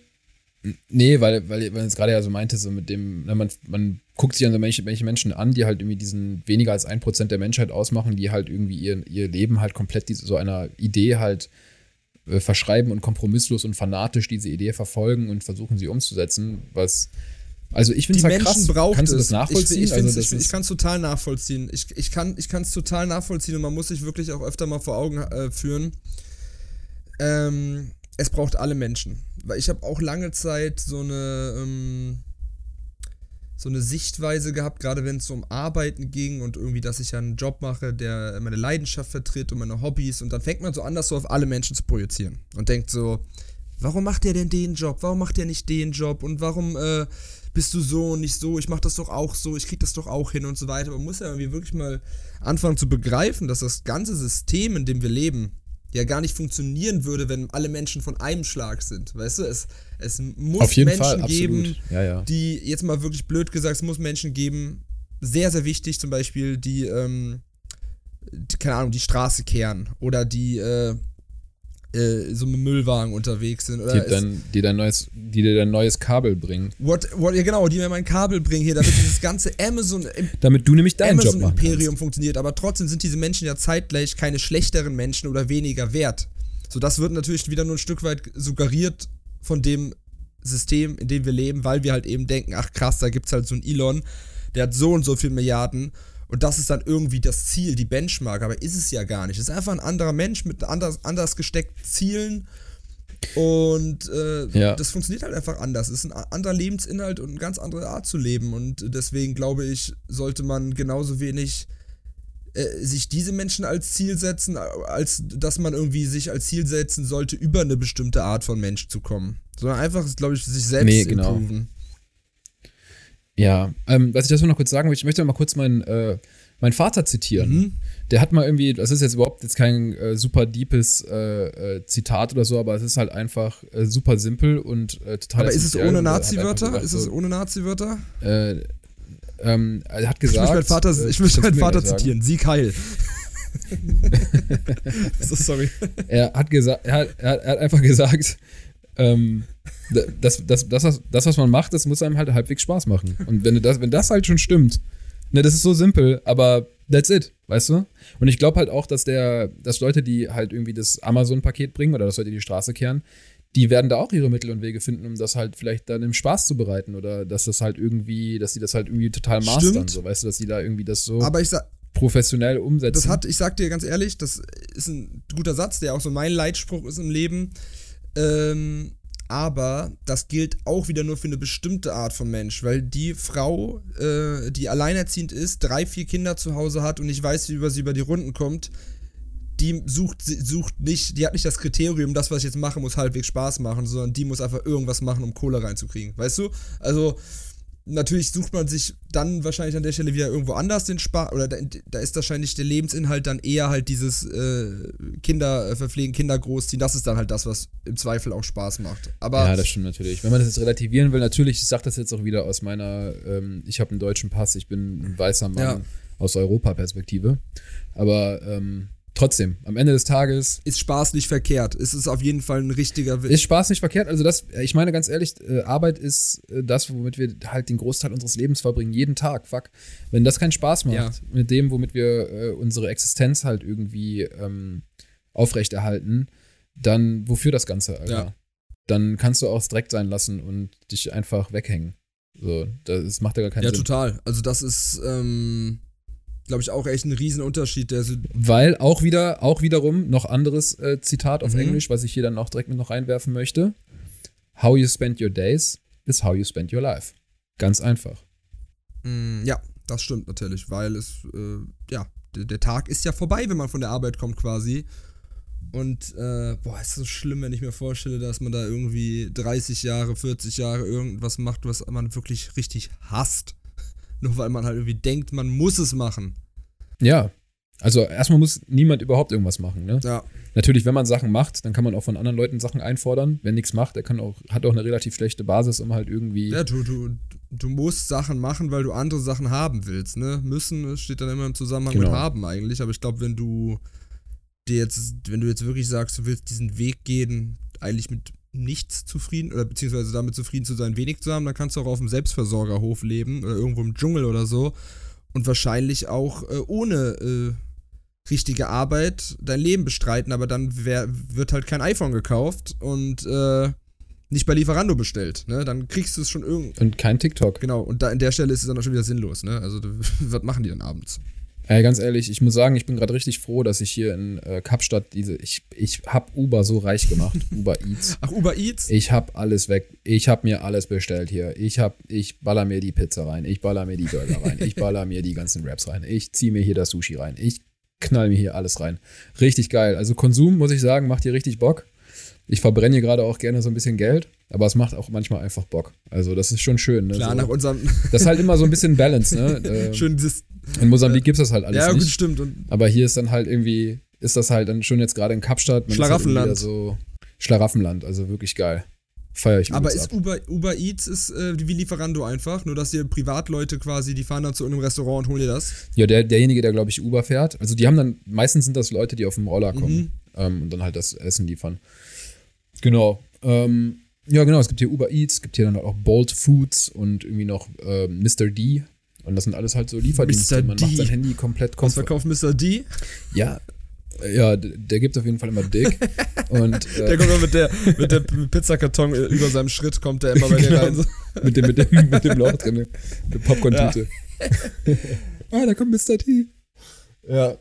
nee, weil, weil, weil es gerade ja so meinte, so mit dem, na, man, man guckt sich an so manche, manche Menschen an, die halt irgendwie diesen weniger als ein Prozent der Menschheit ausmachen, die halt irgendwie ihr, ihr Leben halt komplett diese, so einer Idee halt äh, verschreiben und kompromisslos und fanatisch diese Idee verfolgen und versuchen sie umzusetzen, was also ich finde es halt krass. Braucht Kannst du das nachvollziehen? Ich, ich, also ich, ich kann es total nachvollziehen. Ich, ich kann es total nachvollziehen und man muss sich wirklich auch öfter mal vor Augen äh, führen. Ähm, es braucht alle Menschen. Weil ich habe auch lange Zeit so eine, ähm, so eine Sichtweise gehabt, gerade wenn es um Arbeiten ging und irgendwie, dass ich ja einen Job mache, der meine Leidenschaft vertritt und meine Hobbys. Und dann fängt man so an, das so auf alle Menschen zu projizieren. Und denkt so, warum macht der denn den Job? Warum macht der nicht den Job? Und warum... Äh, bist du so und nicht so, ich mach das doch auch so, ich krieg das doch auch hin und so weiter. Man muss ja irgendwie wirklich mal anfangen zu begreifen, dass das ganze System, in dem wir leben, ja gar nicht funktionieren würde, wenn alle Menschen von einem Schlag sind. Weißt du, es, es muss Menschen Fall, geben, ja, ja. die, jetzt mal wirklich blöd gesagt, es muss Menschen geben, sehr, sehr wichtig zum Beispiel, die, ähm, die keine Ahnung, die Straße kehren oder die, äh, äh, so mit Müllwagen unterwegs sind. Oder die, dann, die, dein neues, die dir dein neues Kabel bringen. What, what, ja, genau, die mir mein Kabel bringen hier, damit dieses ganze Amazon. damit du nämlich deinen Amazon Job Imperium funktioniert. Aber trotzdem sind diese Menschen ja zeitgleich keine schlechteren Menschen oder weniger wert. So, das wird natürlich wieder nur ein Stück weit suggeriert von dem System, in dem wir leben, weil wir halt eben denken, ach krass, da gibt's halt so einen Elon, der hat so und so viel Milliarden und das ist dann irgendwie das Ziel, die Benchmark, aber ist es ja gar nicht. Es ist einfach ein anderer Mensch mit anders, anders gesteckten Zielen. Und äh, ja. das funktioniert halt einfach anders. Es ist ein anderer Lebensinhalt und eine ganz andere Art zu leben. Und deswegen glaube ich, sollte man genauso wenig äh, sich diese Menschen als Ziel setzen, als dass man irgendwie sich als Ziel setzen sollte, über eine bestimmte Art von Mensch zu kommen. Sondern einfach, glaube ich, sich selbst nee, genau. improven. Ja, ähm, was ich dazu noch kurz sagen will, ich möchte mal kurz meinen, äh, meinen Vater zitieren. Mhm. Der hat mal irgendwie, das ist jetzt überhaupt jetzt kein äh, super deepes äh, äh, Zitat oder so, aber es ist halt einfach äh, super simpel und äh, total. Aber ist es ohne er Nazi-Wörter? Ist es ohne Nazi-Wörter? äh, ähm, er hat Ich gesagt. möchte meinen Vater, ich möchte meinen Vater zitieren. Sieg heil. so, sorry. Er hat gesagt, er er hat, er hat einfach gesagt, ähm, das, das, das, das, was- man macht, das muss einem halt halbwegs Spaß machen. Und wenn das, wenn das halt schon stimmt, ne, das ist so simpel, aber that's it, weißt du? Und ich glaube halt auch, dass der, dass Leute, die halt irgendwie das Amazon-Paket bringen oder dass Leute die Straße kehren, die werden da auch ihre Mittel und Wege finden, um das halt vielleicht dann im Spaß zu bereiten oder dass das halt irgendwie, dass die das halt irgendwie total mastern, Stimmt. so, weißt du, dass die da irgendwie das so Aber ich sag, professionell umsetzen. das hat, ich sag dir ganz ehrlich, das ist ein guter Satz, der auch so mein Leitspruch ist im Leben. Ähm, aber das gilt auch wieder nur für eine bestimmte Art von Mensch, weil die Frau, äh, die alleinerziehend ist, drei, vier Kinder zu Hause hat und nicht weiß, wie über sie über die Runden kommt, die sucht, sucht nicht, die hat nicht das Kriterium, das, was ich jetzt mache, muss halbwegs Spaß machen, sondern die muss einfach irgendwas machen, um Kohle reinzukriegen. Weißt du? Also, natürlich sucht man sich dann wahrscheinlich an der Stelle wieder irgendwo anders den Spaß, oder da, da ist wahrscheinlich der Lebensinhalt dann eher halt dieses äh, Kinder äh, verpflegen, Kinder großziehen. Das ist dann halt das, was im Zweifel auch Spaß macht. Aber Ja, das stimmt natürlich. Wenn man das jetzt relativieren will, natürlich, ich sage das jetzt auch wieder aus meiner, ähm, ich habe einen deutschen Pass, ich bin ein weißer Mann Ja. aus Europa-Perspektive. Aber ähm, trotzdem, am Ende des Tages ist Spaß nicht verkehrt. Es ist auf jeden Fall ein richtiger Witz. ist Spaß nicht verkehrt. Also das, ich meine ganz ehrlich, äh, Arbeit ist äh, das, womit wir halt den Großteil unseres Lebens verbringen, jeden Tag. Fuck. Wenn das keinen Spaß macht, Ja. mit dem, womit wir äh, unsere Existenz halt irgendwie ähm, aufrechterhalten, dann wofür das Ganze, Alter? Ja. Dann kannst du auch direkt sein lassen und dich einfach weghängen. So, das macht ja gar keinen ja, Sinn. total. Also das ist, ähm, glaube ich, auch echt ein Riesenunterschied. Der so, Weil auch wieder, auch wiederum noch anderes äh, Zitat auf Mhm. Englisch, was ich hier dann auch direkt mit noch reinwerfen möchte. How you spend your days is how you spend your life. Ganz einfach. Mm, ja, das stimmt natürlich, weil es, äh, ja, der, der Tag ist ja vorbei, wenn man von der Arbeit kommt quasi. Und, äh, boah, ist so schlimm, wenn ich mir vorstelle, dass man da irgendwie 30 Jahre, 40 Jahre irgendwas macht, was man wirklich richtig hasst. Nur weil man halt irgendwie denkt, man muss es machen. Ja. Also erstmal muss niemand überhaupt irgendwas machen. Ne? Ja, Natürlich, wenn man Sachen macht, dann kann man auch von anderen Leuten Sachen einfordern. Wer nichts macht, der kann auch, hat auch eine relativ schlechte Basis, um halt irgendwie. ja du, du, du musst Sachen machen, weil du andere Sachen haben willst, ne? Müssen steht dann immer im Zusammenhang Genau. mit haben eigentlich, aber ich glaube, wenn du dir jetzt, wenn du jetzt wirklich sagst, du willst diesen Weg gehen, eigentlich mit nichts zufrieden oder beziehungsweise damit zufrieden zu sein, wenig zu haben, dann kannst du auch auf dem Selbstversorgerhof leben oder irgendwo im Dschungel oder so und wahrscheinlich auch äh, ohne äh, richtige Arbeit dein Leben bestreiten, aber dann wär, wird halt kein iPhone gekauft und äh, nicht bei Lieferando bestellt, ne? Dann kriegst du es schon irgendwie. Und kein TikTok. Genau, und da an der Stelle ist es dann auch schon wieder sinnlos, ne? Also, was machen die dann abends? Ey, ganz ehrlich, ich muss sagen, ich bin gerade richtig froh, dass ich hier in äh, Kapstadt diese. Ich, ich hab Uber so reich gemacht. Uber Eats. Ach, Uber Eats? Ich hab alles weg. Ich hab mir alles bestellt hier. Ich hab, ich baller mir die Pizza rein. Ich baller mir die Burger rein. Ich baller mir die ganzen Wraps rein. Ich zieh mir hier das Sushi rein. Ich knall mir hier alles rein. Richtig geil. Also Konsum, muss ich sagen, macht hier richtig Bock. Ich verbrenne hier gerade auch gerne so ein bisschen Geld, aber es macht auch manchmal einfach Bock. Also das ist schon schön. Ne? Klar, so. nach unserem Das ist halt immer so ein bisschen Balance, ne? Ähm, schönen Dis In Mosambik gibt's das halt alles Ja, gut, nicht. stimmt. Und Aber hier ist dann halt irgendwie, ist das halt dann schon jetzt gerade in Kapstadt. halt Schlaraffenland. wieder so Schlaraffenland, also wirklich geil. Feier ich aber ist ab. Uber, Uber Eats ist äh, wie Lieferando einfach, nur dass ihr Privatleute quasi, die fahren dann zu irgendeinem Restaurant und holen dir das. Ja, der, derjenige, der, glaube ich, Uber fährt. Also die haben dann, meistens sind das Leute, die auf dem Roller kommen Mhm. ähm, und dann halt das Essen liefern. Genau. Ähm, ja, genau, es gibt hier Uber Eats, es gibt hier dann auch Bolt Foods und irgendwie noch ähm, Mr. D. Und das sind alles halt so Lieferdienste. Mr. Man D. macht sein Handy komplett Was komfort. verkauft Mr. D? Ja, äh, ja, d- der gibt auf jeden Fall immer dick. und äh, Der kommt immer mit der, mit der Pizzakarton äh, über seinem Schritt, kommt der immer bei dir Genau. rein. So. mit, dem, mit, dem, mit dem Loch drin, eine Popcorn-Tüte. ah, da kommt Mr. T. Ja.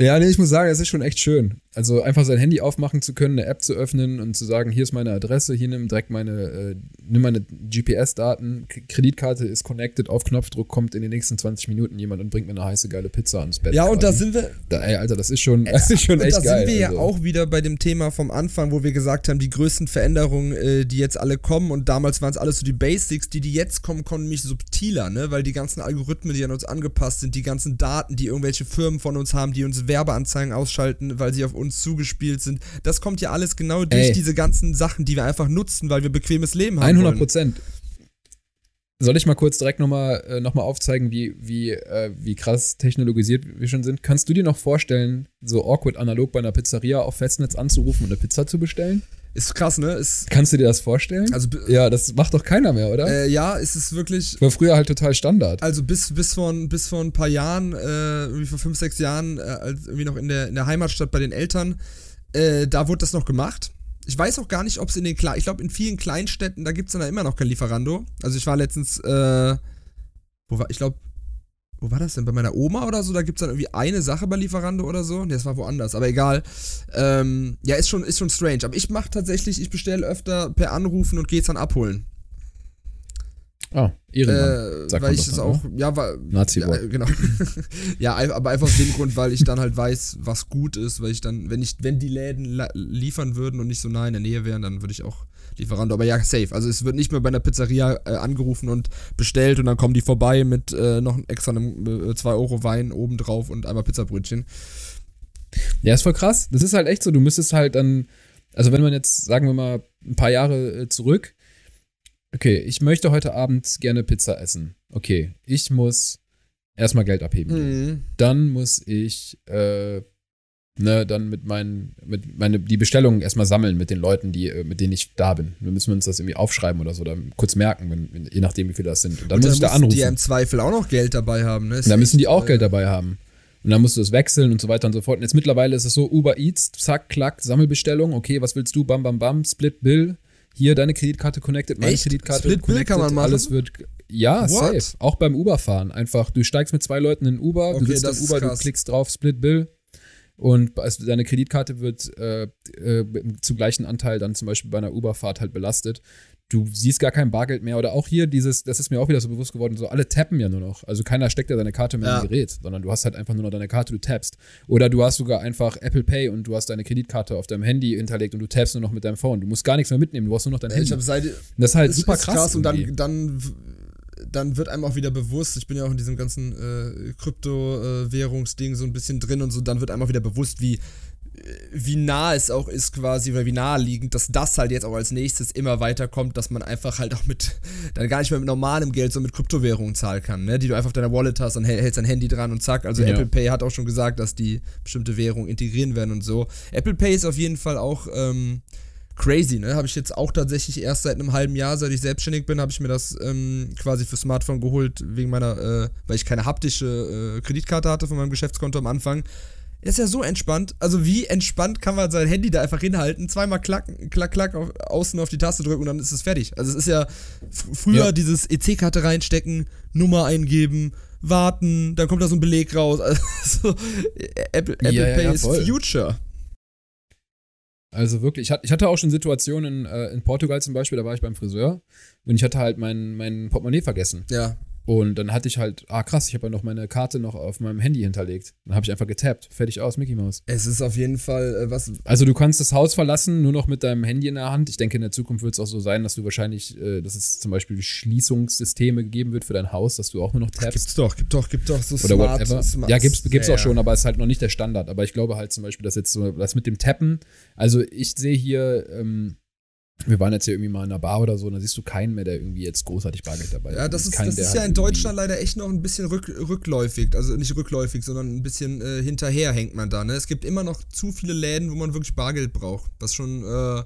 Ja, nee, ich muss sagen, es ist schon echt schön. Also einfach sein Handy aufmachen zu können, eine App zu öffnen und zu sagen, hier ist meine Adresse, hier nimm direkt meine, äh, nimm meine GPS-Daten, Kreditkarte ist connected, auf Knopfdruck kommt in den nächsten 20 Minuten jemand und bringt mir eine heiße geile Pizza ans Bett. Ja, und da sind wir. Da, ey, Alter, das ist schon, das ist schon echt da geil. sind wir also. ja auch wieder bei dem Thema vom Anfang, wo wir gesagt haben, die größten Veränderungen, äh, die jetzt alle kommen und damals waren es alles so die Basics, die die jetzt kommen, kommen nämlich subtiler, ne, weil die ganzen Algorithmen, die an uns angepasst sind, die ganzen Daten, die irgendwelche Firmen von uns haben, die uns Werbeanzeigen ausschalten, weil sie auf uns zugespielt sind, das kommt ja alles genau durch Ey. diese ganzen Sachen, die wir einfach nutzen, weil wir bequemes Leben haben 100 wollen. Prozent. Soll ich mal kurz direkt nochmal äh, noch mal aufzeigen, wie, wie, äh, wie krass technologisiert wir schon sind? Kannst du dir noch vorstellen, so awkward analog bei einer Pizzeria auf Festnetz anzurufen und eine Pizza zu bestellen? Ist krass, ne? Ist, Kannst du dir das vorstellen? also, ja, das macht doch keiner mehr, oder? äh, ja, ist es wirklich, War früher halt total Standard. Also bis, bis, vor, ein- bis vor ein paar Jahren, äh, irgendwie vor fünf, sechs Jahren, äh, als irgendwie noch in der, in der Heimatstadt bei den Eltern, äh, da wurde das noch gemacht. Ich weiß auch gar nicht, ob es in den Kle ich glaube in vielen Kleinstädten, da gibt es dann immer noch kein Lieferando. Also ich war letztens, äh, wo war, ich glaube, wo war das denn? Bei meiner Oma oder so? Da gibt es dann irgendwie eine Sache bei Lieferando oder so. Ne, das war woanders, aber egal. Ähm, ja, ist schon, ist schon strange. Aber ich mache tatsächlich, ich bestelle öfter per Anrufen und gehe es dann abholen. Ah, Ehrenmann. Äh, sagt weil ich es auch, ja, weil, Nazi-Wort. ja, genau. ja, aber einfach aus dem Grund, weil ich dann halt weiß, was gut ist, weil ich dann, wenn ich, wenn die Läden liefern würden und nicht so nah in der Nähe wären, dann würde ich auch Lieferando. Aber ja, safe. Also es wird nicht mehr bei einer Pizzeria äh, angerufen und bestellt und dann kommen die vorbei mit äh, noch extra einem 2 Euro Wein obendrauf und einmal Pizzabrötchen. Ja, ist voll krass. Das ist halt echt so. Du müsstest halt dann, also wenn man jetzt, sagen wir mal, ein paar Jahre äh, zurück, okay, ich möchte heute Abend gerne Pizza essen. Okay, ich muss erstmal Geld abheben. Mhm. Dann muss ich, äh, ne, dann mit meinen, mit meine, die Bestellungen erstmal sammeln mit den Leuten, die, äh, mit denen ich da bin. Wir müssen uns das irgendwie aufschreiben oder so, oder kurz merken, wenn, je nachdem, wie viele das sind. Und dann Und muss ich da anrufen. die ja im Zweifel auch noch Geld dabei haben, ne? Dann müssen die auch äh, Geld dabei haben. Und dann musst du es wechseln und so weiter und so fort. Und jetzt mittlerweile ist es so, Uber Eats, zack, klack, Sammelbestellung, okay, was willst du, bam, bam, bam, Split Bill, hier deine Kreditkarte connected, meine Echt? Kreditkarte Split Bill connected, kann man machen? alles wird, ja, What? safe. Auch beim Uber-Fahren, einfach, du steigst mit zwei Leuten in Uber, Okay, du sitzt im Uber, du klickst drauf, Split Bill und also deine Kreditkarte wird äh, äh, zu gleichen Anteil dann zum Beispiel bei einer Uber-Fahrt halt belastet. Du siehst gar kein Bargeld mehr oder auch hier dieses, das ist mir auch wieder so bewusst geworden, so alle tappen ja nur noch. Also keiner steckt ja deine Karte mehr Ja. im Gerät, sondern du hast halt einfach nur noch deine Karte, du tappst. Oder du hast sogar einfach Apple Pay und du hast deine Kreditkarte auf deinem Handy hinterlegt und du tappst nur noch mit deinem Phone. Du musst gar nichts mehr mitnehmen, du hast nur noch dein Ich Handy. seit, das ist halt super ist krass. und dann, dann, dann wird einem auch wieder bewusst, ich bin ja auch in diesem ganzen äh, Kryptowährungsding so ein bisschen drin und so, dann wird einem auch wieder bewusst, wie, äh, wie nah es auch ist quasi, oder wie naheliegend, dass das halt jetzt auch als nächstes immer weiterkommt, dass man einfach halt auch mit, dann gar nicht mehr mit normalem Geld, sondern mit Kryptowährungen zahlen kann, ne? die du einfach auf deiner Wallet hast und häl- hältst dein Handy dran und zack, also Ja. Apple Pay hat auch schon gesagt, dass die bestimmte Währungen integrieren werden und so. Apple Pay ist auf jeden Fall auch, ähm, crazy, ne? Habe ich jetzt auch tatsächlich erst seit einem halben Jahr, seit ich selbstständig bin, habe ich mir das ähm, quasi für Smartphone geholt, wegen meiner, äh, weil ich keine haptische äh, Kreditkarte hatte von meinem Geschäftskonto am Anfang. Das ist ja so entspannt. Also wie entspannt kann man sein Handy da einfach hinhalten, zweimal klack, klack, klack auf, außen auf die Taste drücken und dann ist es fertig. Also es ist ja fr- früher Ja. dieses EC-Karte reinstecken, Nummer eingeben, warten, dann kommt da so ein Beleg raus. Also Apple, Apple Ja, ja, Pay ist. Future. Also wirklich, ich hatte, auch schon Situationen in, äh, in Portugal zum Beispiel, da war ich beim Friseur und ich hatte halt mein, mein Portemonnaie vergessen. Ja. Und dann hatte ich halt, ah krass, ich habe ja noch meine Karte noch auf meinem Handy hinterlegt. Dann habe ich einfach getappt. Fertig aus, Mickey Mouse. Es ist auf jeden Fall äh, was. Also du kannst das Haus verlassen, nur noch mit deinem Handy in der Hand. Ich denke, in der Zukunft wird es auch so sein, dass du wahrscheinlich, äh, dass es zum Beispiel Schließungssysteme geben wird für dein Haus, dass du auch nur noch tappst. Gibt's doch, gibt doch, gibt doch so oder smart, whatever. smart. ja, gibt's, gibt's ja, auch schon, aber es ist halt noch nicht der Standard. Aber ich glaube halt zum Beispiel, dass jetzt so, das mit dem Tappen, also ich sehe hier, ähm, wir waren jetzt hier irgendwie mal in einer Bar oder so, und da siehst du keinen mehr, der irgendwie jetzt großartig Bargeld dabei hat. Ja, das siehst ist, keinen, das ist ja halt in irgendwie- Deutschland leider echt noch ein bisschen rück, rückläufig. Also nicht rückläufig, sondern ein bisschen äh, hinterher hängt man da. Ne? Es gibt immer noch zu viele Läden, wo man wirklich Bargeld braucht. Was schon, äh,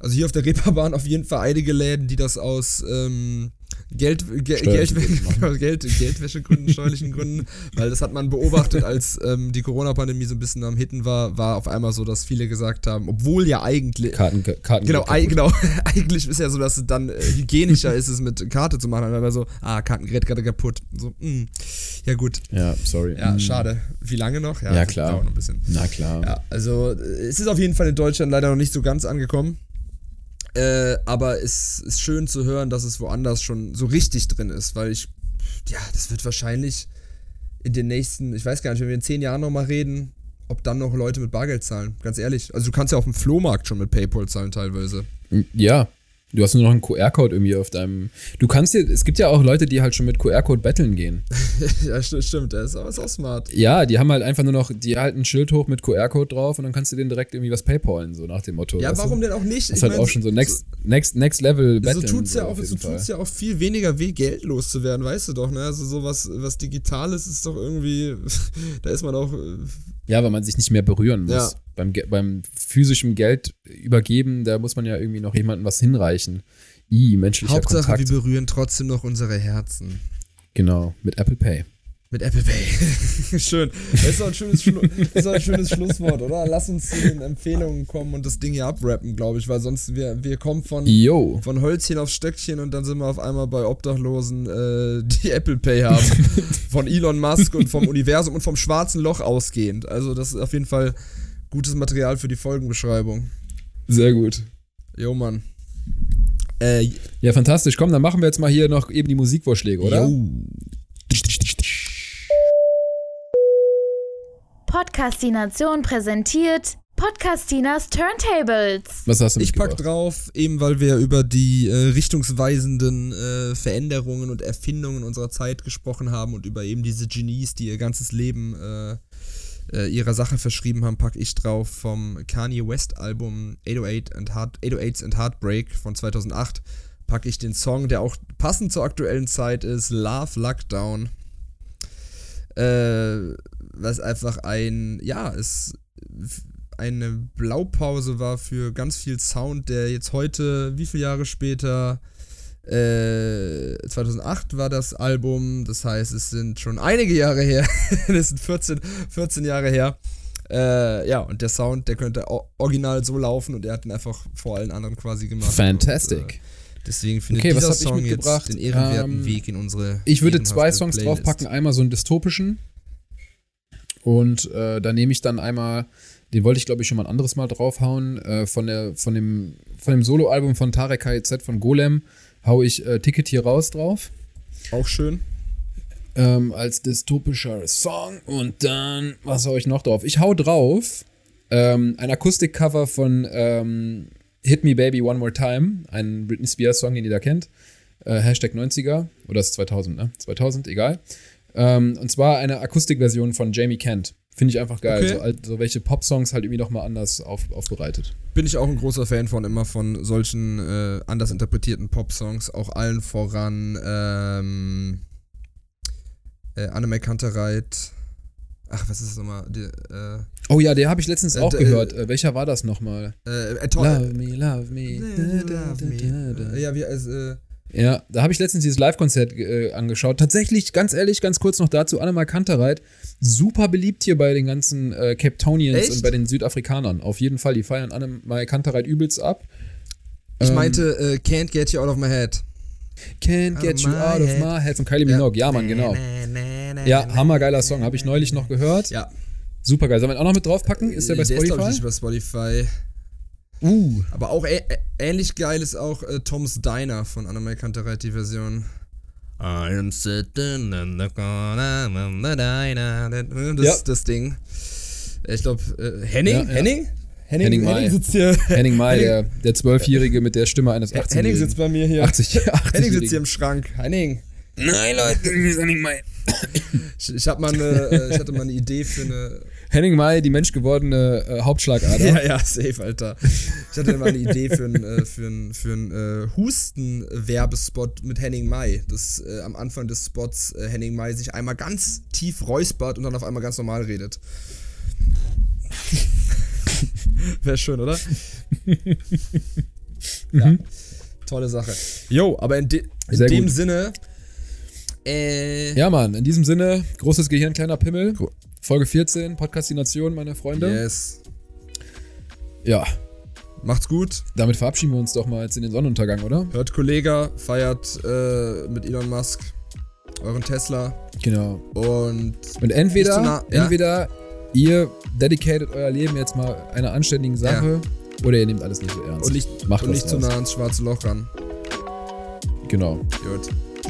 Also hier auf der Reeperbahn auf jeden Fall einige Läden, die das aus ähm, Geld, Ge Geld, machen. Geld, Geldwäschegründen, steuerlichen Gründen, weil das hat man beobachtet, als ähm, die Corona-Pandemie so ein bisschen am Hitten war, war auf einmal so, dass viele gesagt haben, obwohl ja eigentlich, Karten, Karten Genau, ei, genau. eigentlich ist ja so, dass es dann äh, hygienischer ist, es mit Karte zu machen. Aber so, ah, Kartengerät gerade kaputt. So, mh. Ja, gut. Ja, sorry. Ja, Mm. schade. Wie lange noch? Ja, das klar. noch ein bisschen. Na klar. Ja, also äh, es ist auf jeden Fall in Deutschland leider noch nicht so ganz angekommen. Äh, aber es ist schön zu hören, dass es woanders schon so richtig drin ist, weil ich, ja, das wird wahrscheinlich in den nächsten, ich weiß gar nicht, wenn wir in zehn Jahren nochmal reden, ob dann noch Leute mit Bargeld zahlen. Ganz ehrlich. Also du kannst ja auf dem Flohmarkt schon mit PayPal zahlen teilweise. Ja. Du hast nur noch einen QR-Code irgendwie auf deinem. Du kannst dir. Es gibt ja auch Leute, die halt schon mit QR-Code betteln gehen. ja, st stimmt, das ist aber ist auch smart. Ja, die haben halt einfach nur noch. Die halten ein Schild hoch mit QR-Code drauf und dann kannst du denen direkt irgendwie was PayPalen, so nach dem Motto. Ja, warum du? denn auch nicht? Das ist halt auch schon so next, next, next Level So, Betteln. so tut's ja auch, so tut's ja auch viel weniger weh, Geld loszuwerden, weißt du doch, ne? Also sowas, was Digitales ist doch irgendwie, da ist man auch, äh, Ja, weil man sich nicht mehr berühren muss. Ja. Beim, beim physischen Geld übergeben, da muss man ja irgendwie noch jemandem was hinreichen. I, menschlicher Hauptsache, Kontakt. wir berühren trotzdem noch unsere Herzen. Genau, mit Apple Pay. Mit Apple Pay. Schön. Das ist doch ein schönes, Schlu ist ein schönes Schlusswort, oder? Lass uns zu den Empfehlungen kommen und das Ding hier abrappen, glaube ich, weil sonst wir, wir kommen von, Yo. von Hölzchen auf Stöckchen und dann sind wir auf einmal bei Obdachlosen, äh, die Apple Pay haben. von Elon Musk und vom Universum und vom schwarzen Loch ausgehend. Also das ist auf jeden Fall gutes Material für die Folgenbeschreibung. Sehr gut. Jo, Mann. Äh, Ja, fantastisch. Komm, dann machen wir jetzt mal hier noch eben die Musikvorschläge, oder? jo. Podcastination präsentiert Podcastinas Turntables. Was hast du Ich pack drauf, eben weil wir über die äh, richtungsweisenden äh, Veränderungen und Erfindungen unserer Zeit gesprochen haben und über eben diese Genies, die ihr ganzes Leben äh, äh, ihrer Sache verschrieben haben, pack ich drauf vom Kanye West Album 808 and Heart, 808s and Heartbreak von 2008 packe ich den Song, der auch passend zur aktuellen Zeit ist, Love Lockdown. Äh, was einfach ein, ja, es eine Blaupause war für ganz viel Sound, der jetzt heute, wie viele Jahre später, äh, 2008 war das Album, das heißt, es sind schon einige Jahre her, das sind 14, 14 Jahre her. Äh, ja, und der Sound, der könnte original so laufen und er hat ihn einfach vor allen anderen quasi gemacht. Fantastic. Und, äh, deswegen findet Okay, was hab ich Song mitgebracht? jetzt den ehrenwerten Ähm, Weg in unsere Ich würde zwei Songs Playlist. draufpacken. Einmal so einen dystopischen. Und äh, da nehme ich dann einmal, den wollte ich glaube ich schon mal ein anderes Mal draufhauen, äh, von, der, von dem, von dem Soloalbum von Tarek KZ von Golem hau ich äh, Ticket hier raus drauf. Auch schön. ähm, als dystopischer Song. Und dann, was hau ich noch drauf? Ich hau drauf ähm, ein Akustikcover von ähm, Hit Me Baby One More Time, ein Britney Spears Song, den jeder kennt. Äh, Hashtag 90er. Oder ist 2000, ne? 2000, egal. Ähm, und zwar eine Akustikversion von Jamie Kent. Finde ich einfach geil. Okay. So, alt- so welche Pop-Songs halt irgendwie nochmal anders auf, aufbereitet. Bin ich auch ein großer Fan von, immer von solchen äh, anders interpretierten Pop-Songs, auch allen voran ähm, äh, Annemai Kantereit. Ach, was ist das nochmal? Die, äh, Oh ja, der habe ich letztens Äh, auch d- gehört. Äh, welcher war das nochmal? äh, äh, Love me, love me. Love me. Äh, Ja, wie, äh, Ja, da habe ich letztens dieses Live-Konzert äh, angeschaut. Tatsächlich, ganz ehrlich, ganz kurz noch dazu, Annemar Kantereit, super beliebt hier bei den ganzen äh, Capetonians Echt? und bei den Südafrikanern. Auf jeden Fall, die feiern Annemar Kantereit übelst ab. ich Ähm, meinte äh, Can't Get You Out of My Head. Can't get of you out of head. my head von Kylie Minogue. Ja, Mann, genau. Ja, hammergeiler Song, habe ich neulich noch gehört. Ja, Super geil. Sollen wir ihn auch noch mit draufpacken? Ist der bei ist, glaub ich, Spotify? nicht bei Spotify. Uh, Aber auch ähnlich geil ist auch äh, Tom's Diner von Annemai Kantereit, die Version. I am sitting in the corner of the diner. Das, Ja. das Ding. Ich glaube, äh, Henning? Ja, ja. Henning? Henning May. sitzt hier. Henning May, Henning- der, der Zwölfjährige mit der Stimme eines 18 Henning sitzt bei mir hier. 80, 80 Henning sitzt hier im Schrank. Henning. Nein, Leute, das ist Henning May. Ich, ich, hab mal eine, äh, ich hatte mal eine Idee für eine. Henning May, die menschgewordene äh, Hauptschlagader. Ja, ja, safe, Alter. Ich hatte mal eine Idee für einen äh, für ein, für ein, äh, Husten-Werbespot mit Henning May. Dass äh, am Anfang des Spots äh, Henning May sich einmal ganz tief räuspert und dann auf einmal ganz normal redet. Wäre schön, oder? Ja. Mhm. Tolle Sache. Jo, aber in, de in dem gut. Sinne. Äh, Ja, Mann, in diesem Sinne, großes Gehirn, kleiner Pimmel. Gro- Folge 14, Podcastination, meine Freunde. Yes. Ja, Macht's gut. damit verabschieden wir uns doch mal jetzt in den Sonnenuntergang, oder? Hört Kollega, feiert äh, mit Elon Musk euren Tesla Genau. und Und entweder, nah- ja. entweder ihr dedicated euer Leben jetzt mal einer anständigen Sache oder ihr nehmt alles nicht so ernst. Und nicht, Macht und nicht zu nah ans schwarze Loch ran. Genau. Gut.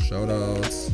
Shoutouts.